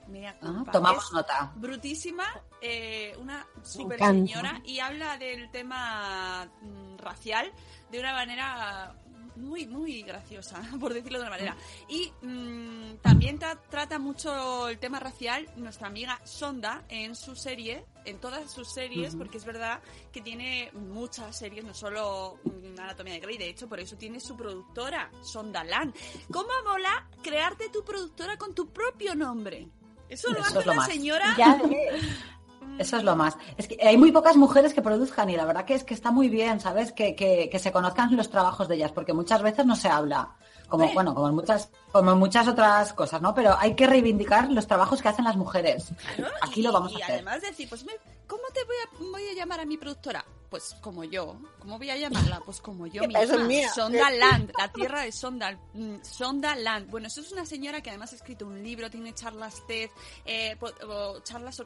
Mea Ah, tomamos nota. brutísima, eh, una super señora y habla del tema mm, racial de una manera muy, muy graciosa, [LAUGHS] por decirlo de una manera. Y mm, también tra- trata mucho el tema racial nuestra amiga Sonda en su serie, en todas sus series, porque es verdad que tiene muchas series, no solo mm, Anatomía de Grey, de hecho, por eso tiene su productora, Sonda Land. ¿Cómo mola crearte tu productora con tu propio nombre? Eso lo Eso hace es lo la más. señora. Ya ves. [LAUGHS] Eso es lo más. Es que hay muy pocas mujeres que produzcan y la verdad que es que está muy bien, ¿sabes? Que, que, que se conozcan los trabajos de ellas, porque muchas veces no se habla. Como, bueno, como en muchas, como en muchas otras cosas, ¿no? Pero hay que reivindicar los trabajos que hacen las mujeres. Aquí y- lo vamos y a hacer. además decir, pues, ¿cómo te voy a, voy a llamar a mi productora? Pues como yo. ¿Cómo voy a llamarla? Pues como yo [LAUGHS] Esa es misma. mía. Sonda Land, la tierra de Sonda. mm, Sonda Land. Bueno, eso es una señora que además ha escrito un libro, tiene charlas TED, eh, o charlas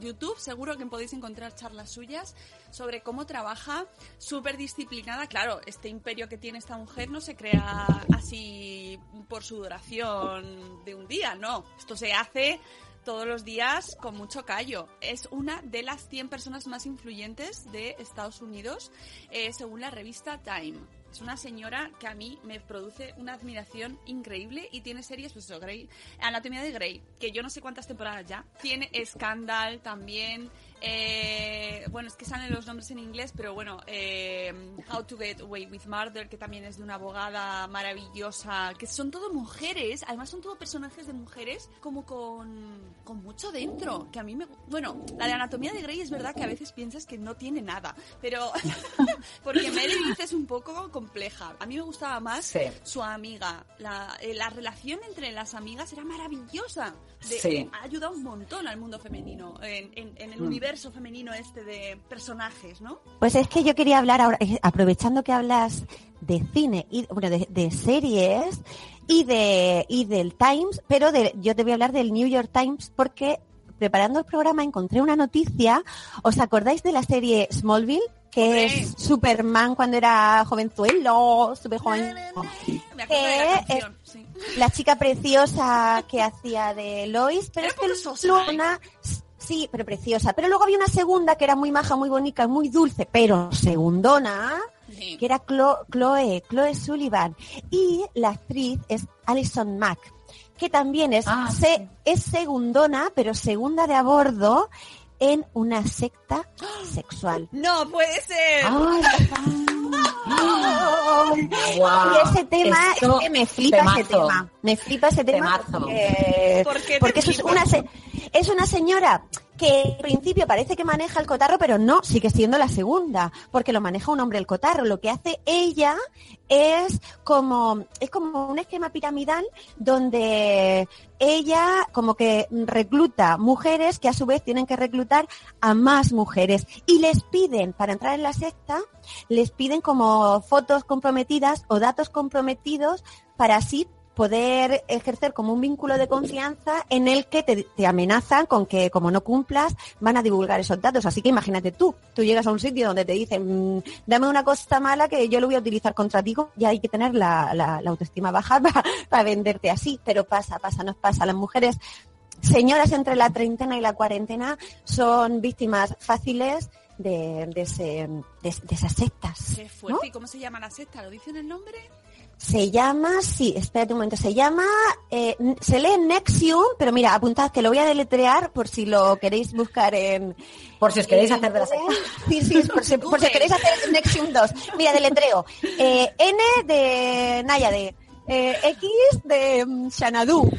YouTube, seguro que podéis encontrar charlas suyas sobre cómo trabaja súper disciplinada. Claro, este imperio que tiene esta mujer no se crea así por sudoración de un día, no. Esto se hace todos los días con mucho callo. Es una de las 100 personas más influyentes de Estados Unidos, eh, según la revista Time. Es una señora que a mí me produce una admiración increíble y tiene series, pues eso, Grey, Anatomía de Grey, que yo no sé cuántas temporadas ya. Tiene Scandal también. Eh, bueno, es que salen los nombres en inglés, pero bueno, eh, How to Get Away with Murder, que también es de una abogada maravillosa, que son todo mujeres, además son todo personajes de mujeres como con, con mucho dentro, que a mí me... Bueno, la de Anatomía de Grey es verdad que a veces piensas que no tiene nada, pero... [LAUGHS] porque Meredith es un poco compleja. A mí me gustaba más Sí. su amiga. La, eh, la relación entre las amigas era maravillosa. De- Sí. Ha ayudado un montón al mundo femenino, en, en- en el Mm. universo femenino este de personajes, ¿no? Pues es que yo quería hablar ahora, eh, aprovechando que hablas de cine y bueno de, de series y de y del Times, pero de, yo te voy a hablar del New York Times porque preparando el programa encontré una noticia. ¿Os acordáis de la serie Smallville? Que Hombre. es Superman cuando era jovenzuelo, super joven. Me acuerdo de la Que canción, sí. La chica preciosa que hacía de Lois, pero es que poco Sí, pero preciosa. Pero luego había una segunda que era muy maja, muy bonita, muy dulce, pero segundona, Sí. que era Chloe, Chloe Sullivan. Y la actriz es Alison Mack, que también es, Ah, se- sí. es segundona, pero segunda de a bordo en una secta sexual. [GASPS] No puede ser. ¡Ay! [LAUGHS] Guau. Y ese tema Esto- es que me flipa ese tema. Me flipa ese tema Temazo. porque, ¿Por qué te porque eso es una, es una señora que en principio parece que maneja el cotarro, pero no, sigue siendo la segunda, porque lo maneja un hombre el cotarro. Lo que hace ella es como, es como un esquema piramidal donde ella como que recluta mujeres que a su vez tienen que reclutar a más mujeres y les piden, para entrar en la secta, les piden como fotos comprometidas o datos comprometidos para así poder ejercer como un vínculo de confianza en el que te, te amenazan con que como no cumplas van a divulgar esos datos. Así que imagínate tú, tú llegas a un sitio donde te dicen, "Mm, dame una cosa mala que yo lo voy a utilizar contra ti, ya hay que tener la, la- la autoestima baja [LAUGHS] para, para venderte así, pero pasa, pasa, nos pasa. Las mujeres señoras entre la treintena y la cuarentena son víctimas fáciles de, de, ese- de- de esas sectas. Qué ¿no? fuerte. ¿Y cómo se llama la secta? ¿Lo dicen el nombre? Se llama, sí, espérate un momento, se llama, eh, se lee Nexium, pero mira, apuntad que lo voy a deletrear por si lo queréis buscar en... Por si os queréis en hacer de la. Sí, sí, por si, por si queréis hacer Nexium 2. Mira, deletreo. Eh, N de Náyade, eh, X de mm, Xanadu,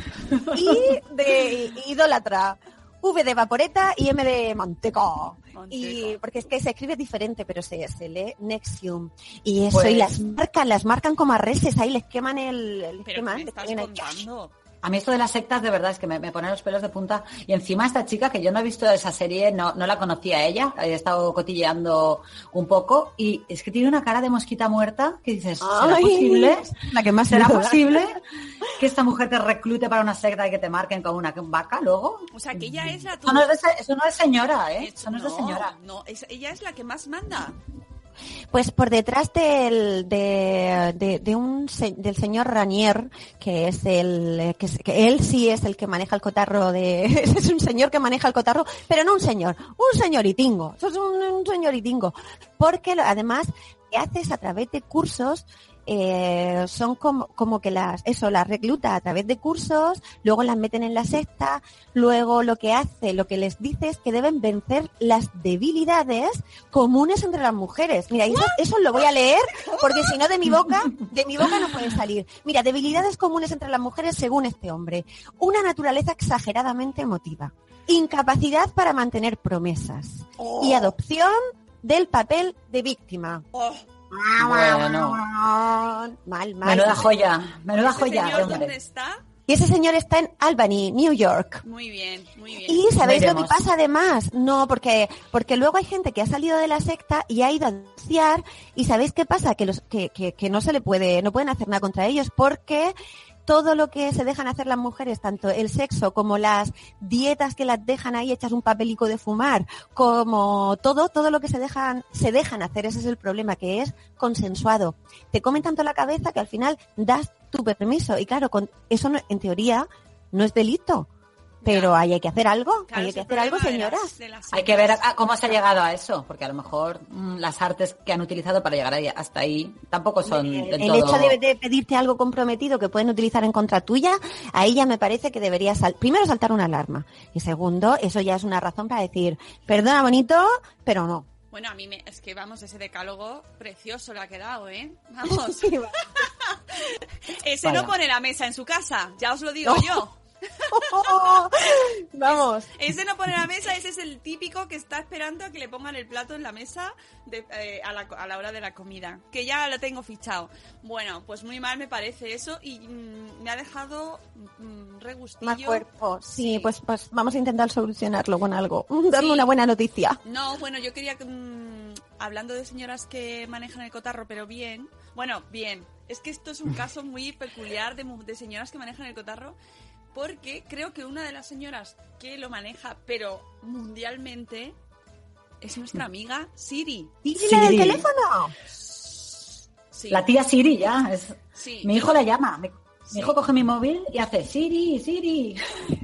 I de idólatra, V de vaporeta y M de manteca. Y porque es que se escribe diferente, pero se, se lee Nexium. Y eso, Pues- y las marcan, las marcan como arreses, ahí les queman el, les Pero queman. A mí esto de las sectas de verdad es que me, me pone los pelos de punta. Y encima esta chica, que yo no he visto esa serie, no, no la conocía a ella, he estado cotilleando un poco, y es que tiene una cara de mosquita muerta que dices, ¿será Ay, posible? La que más ¿Será posible que esta mujer te reclute para una secta y que te marquen como una vaca luego? O sea, que ella es la... Eso no es de, eso no es señora, ¿eh? Eso Eso no es de señora. No, es- ella es la que más manda. Pues por detrás del, de, del señor Ranier, que es el, que, él sí es el que maneja el cotarro de, [LAUGHS] es un señor que maneja el cotarro, pero no un señor, un señoritingo, es un, un señoritingo, porque además lo que hace es a través de cursos eh, son como, como que las, eso, las recluta a través de cursos, luego las meten en la secta, luego lo que hace, lo que les dice es que deben vencer las debilidades comunes entre las mujeres. Mira, eso, eso lo voy a leer porque si no de mi boca, de mi boca no puede salir. Mira, debilidades comunes entre las mujeres según este hombre. Una naturaleza exageradamente emotiva. Incapacidad para mantener promesas. Y adopción del papel de víctima. Oh, Bueno, Mal, mal. menuda joya, menuda ¿ese joya. señor dónde está? Y ese señor está en Albany, New York. Muy bien, muy bien. Y ¿sabéis lo que pasa además? No, porque, porque luego hay gente que ha salido de la secta y ha ido a denunciar y ¿sabéis qué pasa? Que, los, que, que, que no se le puede, no pueden hacer nada contra ellos porque todo lo que se dejan hacer las mujeres, tanto el sexo como las dietas que las dejan ahí hechas un papelico de fumar, como todo, todo lo que se dejan, se dejan hacer, ese es el problema, que es consensuado. Te comen tanto la cabeza que al final das tu permiso. Y claro, con eso no- en teoría no es delito. Pero Ya. ahí hay que hacer algo, Claro, hay que el hacer algo, problema de las- señoras. de las Hay que ver a- cómo se ha llegado a eso, porque a lo mejor mm, las artes que han utilizado para llegar ahí- hasta ahí tampoco son El, del el todo... hecho de, de pedirte algo comprometido que pueden utilizar en contra tuya, ahí ya me parece que debería sal- primero saltar una alarma y segundo, eso ya es una razón para decir, perdona bonito, pero no. Bueno, a mí me, es que vamos, ese decálogo precioso le ha quedado, ¿eh? [LAUGHS] Vamos. Ese Vaya. no pone la mesa en su casa, ya os lo digo No. yo. [LAUGHS] Vamos. Ese no pone la mesa, ese es el típico que está esperando a que le pongan el plato en la mesa de- eh, a, la, a la hora de la comida. Que ya lo tengo fichado. Bueno, pues muy mal me parece eso y mm, me ha dejado mm, regustillo. Más cuerpo. Sí, Sí. pues pues vamos a intentar solucionarlo con algo. [LAUGHS] Darme Sí. una buena noticia. No, bueno, yo quería que, mm, hablando de señoras que manejan el cotarro, pero bien, bueno, bien, es que esto es un [LAUGHS] caso muy peculiar de señoras que manejan el cotarro, porque creo que una de las señoras que lo maneja, pero mundialmente, es nuestra amiga Siri. ¿Y la del Siri. teléfono? Sí, La tía Siri ya, es... sí. mi hijo la llama. Mi, mi Sí. hijo coge mi móvil y hace Siri, Siri.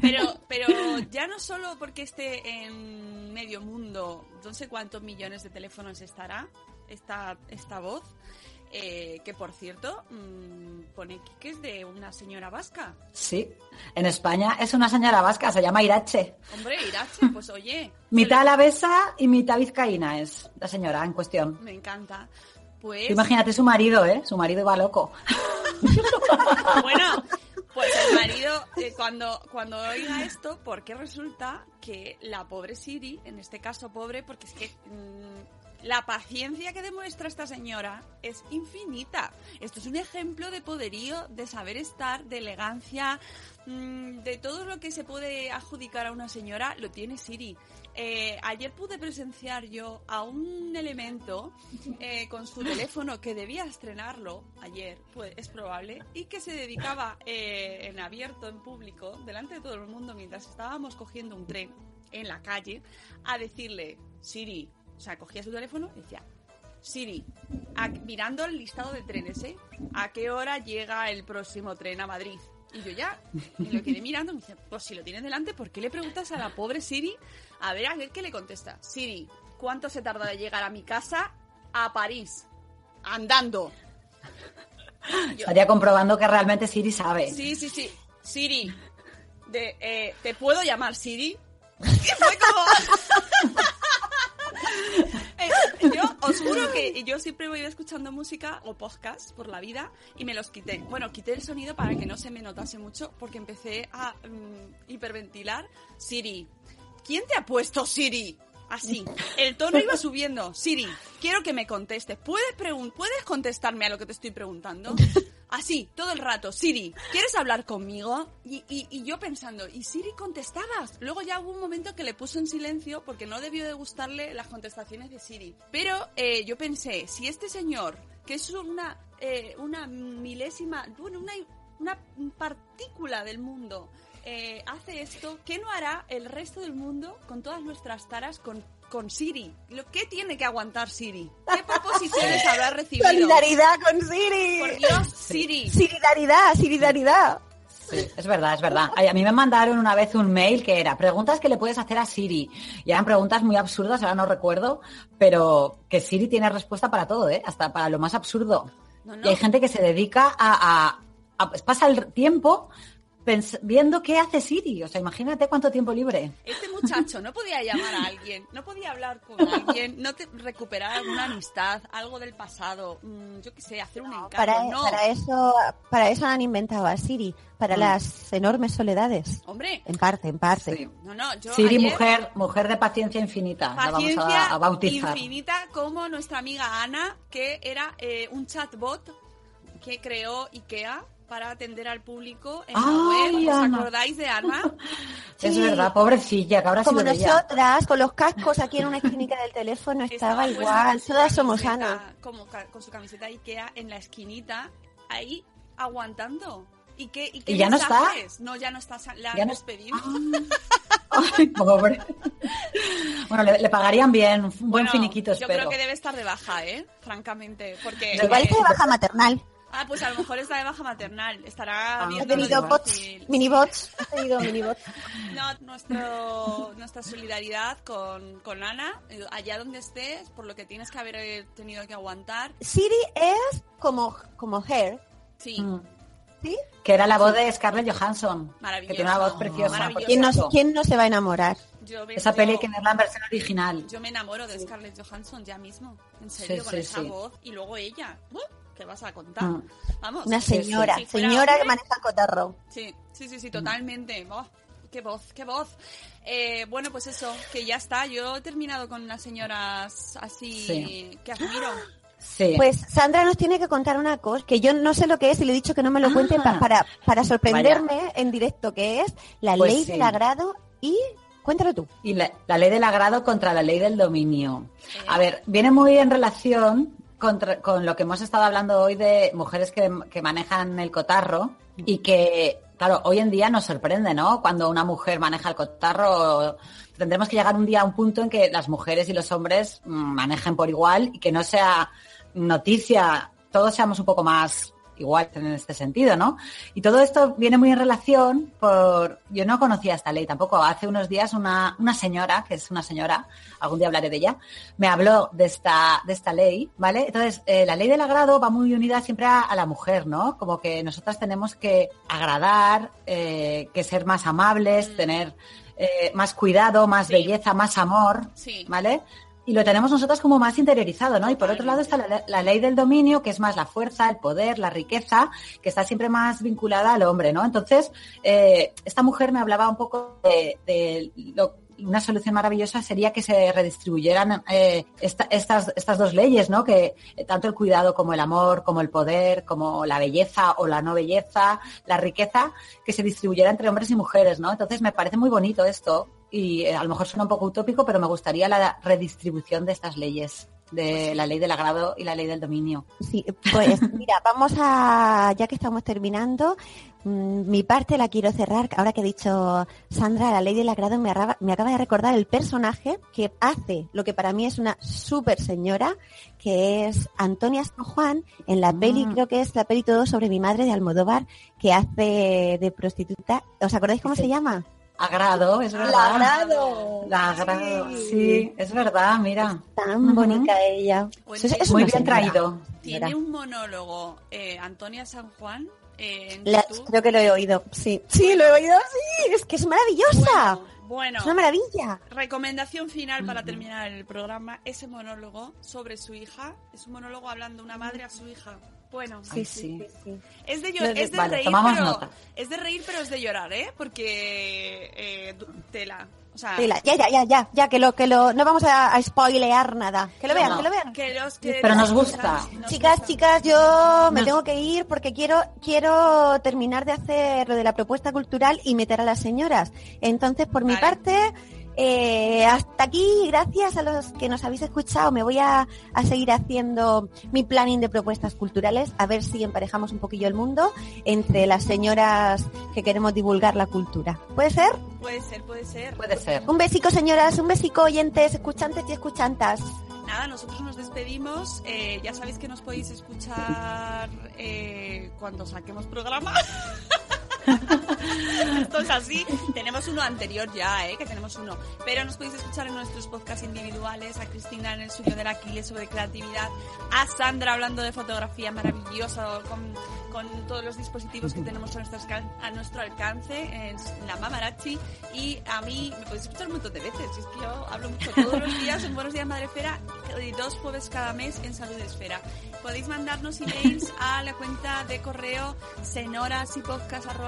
Pero, [LAUGHS] pero ya no solo porque esté en medio mundo, no sé cuántos millones de teléfonos estará esta, esta voz, eh, que por cierto mm, pone que es de una señora vasca. Sí, en España es una señora vasca, se llama Irache. Hombre, Irache, pues oye. [LAUGHS] Mitad alavesa y mitad vizcaína es la señora en cuestión. Me encanta. Pues, Imagínate su marido, ¿eh? Su marido va loco. [LAUGHS] bueno, pues el marido, eh, cuando, cuando oiga esto, porque resulta que la pobre Siri, en este caso pobre, porque es que mm, la paciencia que demuestra esta señora es infinita. Esto es un ejemplo de poderío, de saber estar, de elegancia, mm, de todo lo que se puede adjudicar a una señora, lo tiene Siri. Eh, ayer pude presenciar yo a un elemento eh, con su teléfono que debía estrenarlo ayer, pues es probable, y que se dedicaba eh, en abierto, en público, delante de todo el mundo, mientras estábamos cogiendo un tren en la calle, a decirle, Siri, o sea, cogía su teléfono y decía, Siri, a- mirando el listado de trenes, ¿eh? ¿A qué hora llega el próximo tren a Madrid? Y yo ya me lo quedé mirando y me dice, pues si lo tienes delante, ¿por qué le preguntas a la pobre Siri? A ver, a ver qué le contesta. Siri, ¿cuánto se tarda de llegar a mi casa a París? Andando. Yo- Estaría comprobando que realmente Siri sabe. Sí, sí, sí. Siri, de, eh, ¿te puedo llamar Siri? Y fue como... Eh, yo os juro que yo siempre voy escuchando música o podcast por la vida y me los quité. Bueno, quité el sonido para que no se me notase mucho porque empecé a mm, hiperventilar. Siri, ¿quién te ha puesto Siri? Así, el tono iba subiendo. Siri, quiero que me contestes. ¿Puedes, ¿Puedes contestarme a lo que te estoy preguntando? Así, todo el rato. Siri, ¿quieres hablar conmigo? Y, y- y yo pensando, ¿y Siri contestabas? Luego ya hubo un momento que le puso en silencio porque no debió de gustarle las contestaciones de Siri. Pero eh, yo pensé, si este señor, que es una, eh, una milésima, bueno, una, una partícula del mundo, eh, hace esto, ¿qué no hará el resto del mundo con todas nuestras taras con, con Siri? Lo, ¿Qué tiene que aguantar Siri? ¿Qué proposiciones habrá [LAUGHS] recibido? Solidaridad con Siri. Por Dios, Siri. Solidaridad, solidaridad. Sí, es verdad, es verdad. A mí me mandaron una vez un mail que era preguntas que le puedes hacer a Siri. Y eran preguntas muy absurdas, ahora no recuerdo, pero que Siri tiene respuesta para todo, ¿eh? Hasta para lo más absurdo. No, no. Y hay gente que se dedica a, a- a- pues pasa el tiempo viendo qué hace Siri. O sea, imagínate cuánto tiempo libre. Este muchacho no podía llamar a alguien, no podía hablar con alguien, no te, recuperar alguna amistad, algo del pasado, mm, yo qué sé, hacer un encargo. Para, no, para eso, para eso han inventado a Siri, para Mm. las enormes soledades. hombre, En parte, en parte. Sí. no, no, yo Siri, ayer- mujer, mujer de paciencia infinita. la vamos paciencia a, a bautizar. infinita como nuestra amiga Ana, que era eh, un chatbot que creó IKEA para atender al público en la Ay, web. ¿Os Ana. acordáis de Ana? [LAUGHS] Es Sí. verdad, pobrecilla, que ahora Como sí lo veía. nosotras, con los cascos aquí en una esquinita del teléfono, estaba puesta igual. Todas somos Ana. Como con su camiseta IKEA en la esquinita, ahí aguantando. ¿Y qué, y qué ¿Y ya no está? No, ya no está. La Ya no- despedido. [LAUGHS] Ay, pobre. Bueno, le, le pagarían bien, un buen Bueno, finiquito, Yo espero. creo que debe estar de baja, ¿eh? Francamente. Porque. Igual es de baja maternal. Ah, pues a lo mejor está de baja maternal. Estará Ah. Viendo tenido bots, minibots. He tenido minibots. No, nuestro, nuestra solidaridad con, con Ana, eh, allá donde estés, por lo que tienes que haber tenido que aguantar. Siri es como, como Hair, Sí, Mm. ¿sí? Que era la voz de Scarlett Johansson. Maravilloso. Que tiene una voz preciosa. ¿Quién no, cierto. quién no se va a enamorar? yo me- Esa yo- peli hay que verla en versión original. Yo me enamoro de Scarlett Johansson ya mismo. En serio, Sí, con sí, esa sí. voz. Y luego ella. ¡Uh! ¿Qué vas a contar? Mm. Vamos. Una señora, Si fuera señora que maneja el cotarro. Sí, sí, sí, sí, totalmente. Oh, qué voz, qué voz. Eh, bueno, pues eso, que ya está. Yo he terminado con unas señoras así Sí. que admiro. Sí. Pues Sandra nos tiene que contar una cosa que yo no sé lo que es y le he dicho que no me lo cuente Ah. pa- para, para sorprenderme en directo, que es la Pues ley sí. del agrado y cuéntalo tú. Y la, la ley del agrado contra la ley del dominio. A ver, viene muy en relación con lo que hemos estado hablando hoy de mujeres que, que manejan el cotarro y que, claro, hoy en día nos sorprende, ¿no? Cuando una mujer maneja el cotarro, tendremos que llegar un día a un punto en que las mujeres y los hombres mm, manejen por igual y que no sea noticia, todos seamos un poco más igual en este sentido, ¿no? Y todo esto viene muy en relación por... Yo no conocía esta ley tampoco. Hace unos días una, una señora, que es una señora, algún día hablaré de ella, me habló de esta, de esta ley, ¿vale? Entonces, eh, la ley del agrado va muy unida siempre a, a la mujer, ¿no? Como que nosotras tenemos que agradar, eh, que ser más amables, tener eh, más cuidado, más Sí. belleza, más amor, Sí. ¿vale? Y lo tenemos nosotras como más interiorizado, ¿no? Y por otro lado está la, la ley del dominio, que es más la fuerza, el poder, la riqueza, que está siempre más vinculada al hombre, ¿no? Entonces, eh, esta mujer me hablaba un poco de, de lo- una solución maravillosa sería que se redistribuyeran eh, esta- estas, estas dos leyes, ¿no? Que eh, tanto el cuidado como el amor, como el poder, como la belleza o la no belleza, la riqueza, que se distribuyera entre hombres y mujeres, ¿no? Entonces me parece muy bonito esto y eh, a lo mejor suena un poco utópico, pero me gustaría la redistribución de estas leyes, de la ley del agrado y la ley del dominio. Sí, pues [LAUGHS] mira, vamos a, ya que estamos terminando, mm, mi parte la quiero cerrar. Ahora que he dicho Sandra, la ley del agrado me, arraba- me acaba de recordar el personaje que hace lo que para mí es una súper señora, que es Antonia San Juan, en la peli, Mm. creo que es la peli Todo sobre mi madre de Almodóvar, que hace de prostituta. ¿Os acordáis cómo Sí. se llama? Agrado, es verdad. agrado. La agrado, sí, es verdad, mira. Tan bonita ella. Pues Es- es Muy bien señora. traído. Tiene Mira. un monólogo eh, Antonia San Juan eh, en La- YouTube. creo que lo he oído, sí. Sí, lo he oído, sí. Es que es maravillosa. Bueno, bueno, Es una maravilla. recomendación final para terminar el programa, ese monólogo sobre su hija, es un monólogo hablando una madre a su hija. Bueno, Ay, sí. es de, No, llor- de- es de vale, reír, tomamos pero nota. es de reír, pero es de llorar, ¿eh? Porque eh, tela, o sea, Tela, Ya, ya, ya, ya, ya, que lo, que lo, no vamos a, a spoilear nada. Que lo vean, No. que lo vean. que los que Pero nos gusta. nos Chicas, gusta. chicas, yo me Nos- tengo que ir porque quiero, quiero terminar de hacer lo de la propuesta cultural y meter a las señoras. Entonces, por mi. Parte, eh, hasta aquí, gracias a los que nos habéis escuchado. Me voy a, a seguir haciendo mi planning de propuestas culturales, a ver si emparejamos un poquillo el mundo entre las señoras que queremos divulgar la cultura. ¿Puede ser? Puede ser, puede ser. Puede ser. Un besico, señoras, un besico, oyentes, escuchantes y escuchantas. Nada, nosotros nos despedimos. Eh, ya sabéis que nos podéis escuchar eh, cuando saquemos programa. [LAUGHS] [LAUGHS] Esto es así. Tenemos uno anterior ya, ¿eh? Que tenemos uno. Pero nos podéis escuchar en nuestros podcasts individuales, a Cristina en el suyo del Aquiles sobre creatividad, a Sandra hablando de fotografía maravillosa con, con todos los dispositivos que tenemos a, a nuestro alcance en la Mamarachi y a mí me podéis escuchar un montón de veces. Es que yo hablo mucho todos los días en Buenos Días Madre Esfera y dos jueves cada mes en Salud Esfera. Podéis mandarnos emails a la cuenta de correo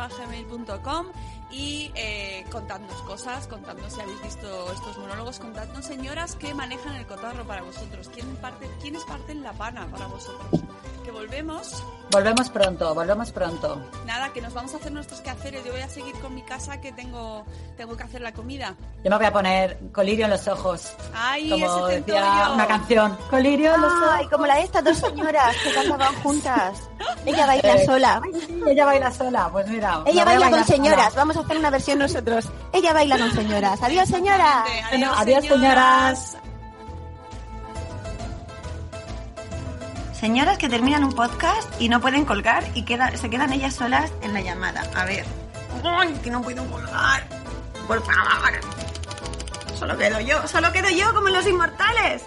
senorasipodcast.gmail.com y eh, contadnos cosas, contadnos si habéis visto estos monólogos, contadnos señoras que manejan el cotarro para vosotros, quién parte, quiénes parten la pana para vosotros. Que volvemos, Volvemos pronto, volvemos pronto. nada, que nos vamos a hacer nuestros quehaceres, yo voy a seguir con mi casa que tengo, tengo que hacer la comida. Yo me voy a poner colirio en los ojos. Ay, Como ese decía una canción. Colirio en los ojos. Ay, como la de estas dos señoras que cantaban [LAUGHS] juntas. Ella baila Eh, sola. Ella baila sola, pues mira. Ella baila con bailar sola. señoras. Vamos a hacer una versión nosotros. Ella baila con señoras. Adiós, señora. Adiós, Adiós, señoras. Señoras que terminan un podcast y no pueden colgar y queda- se quedan ellas solas en la llamada. A ver. ¡Ay, que no puedo colgar! Por favor. Solo quedo yo, solo quedo yo como en los inmortales.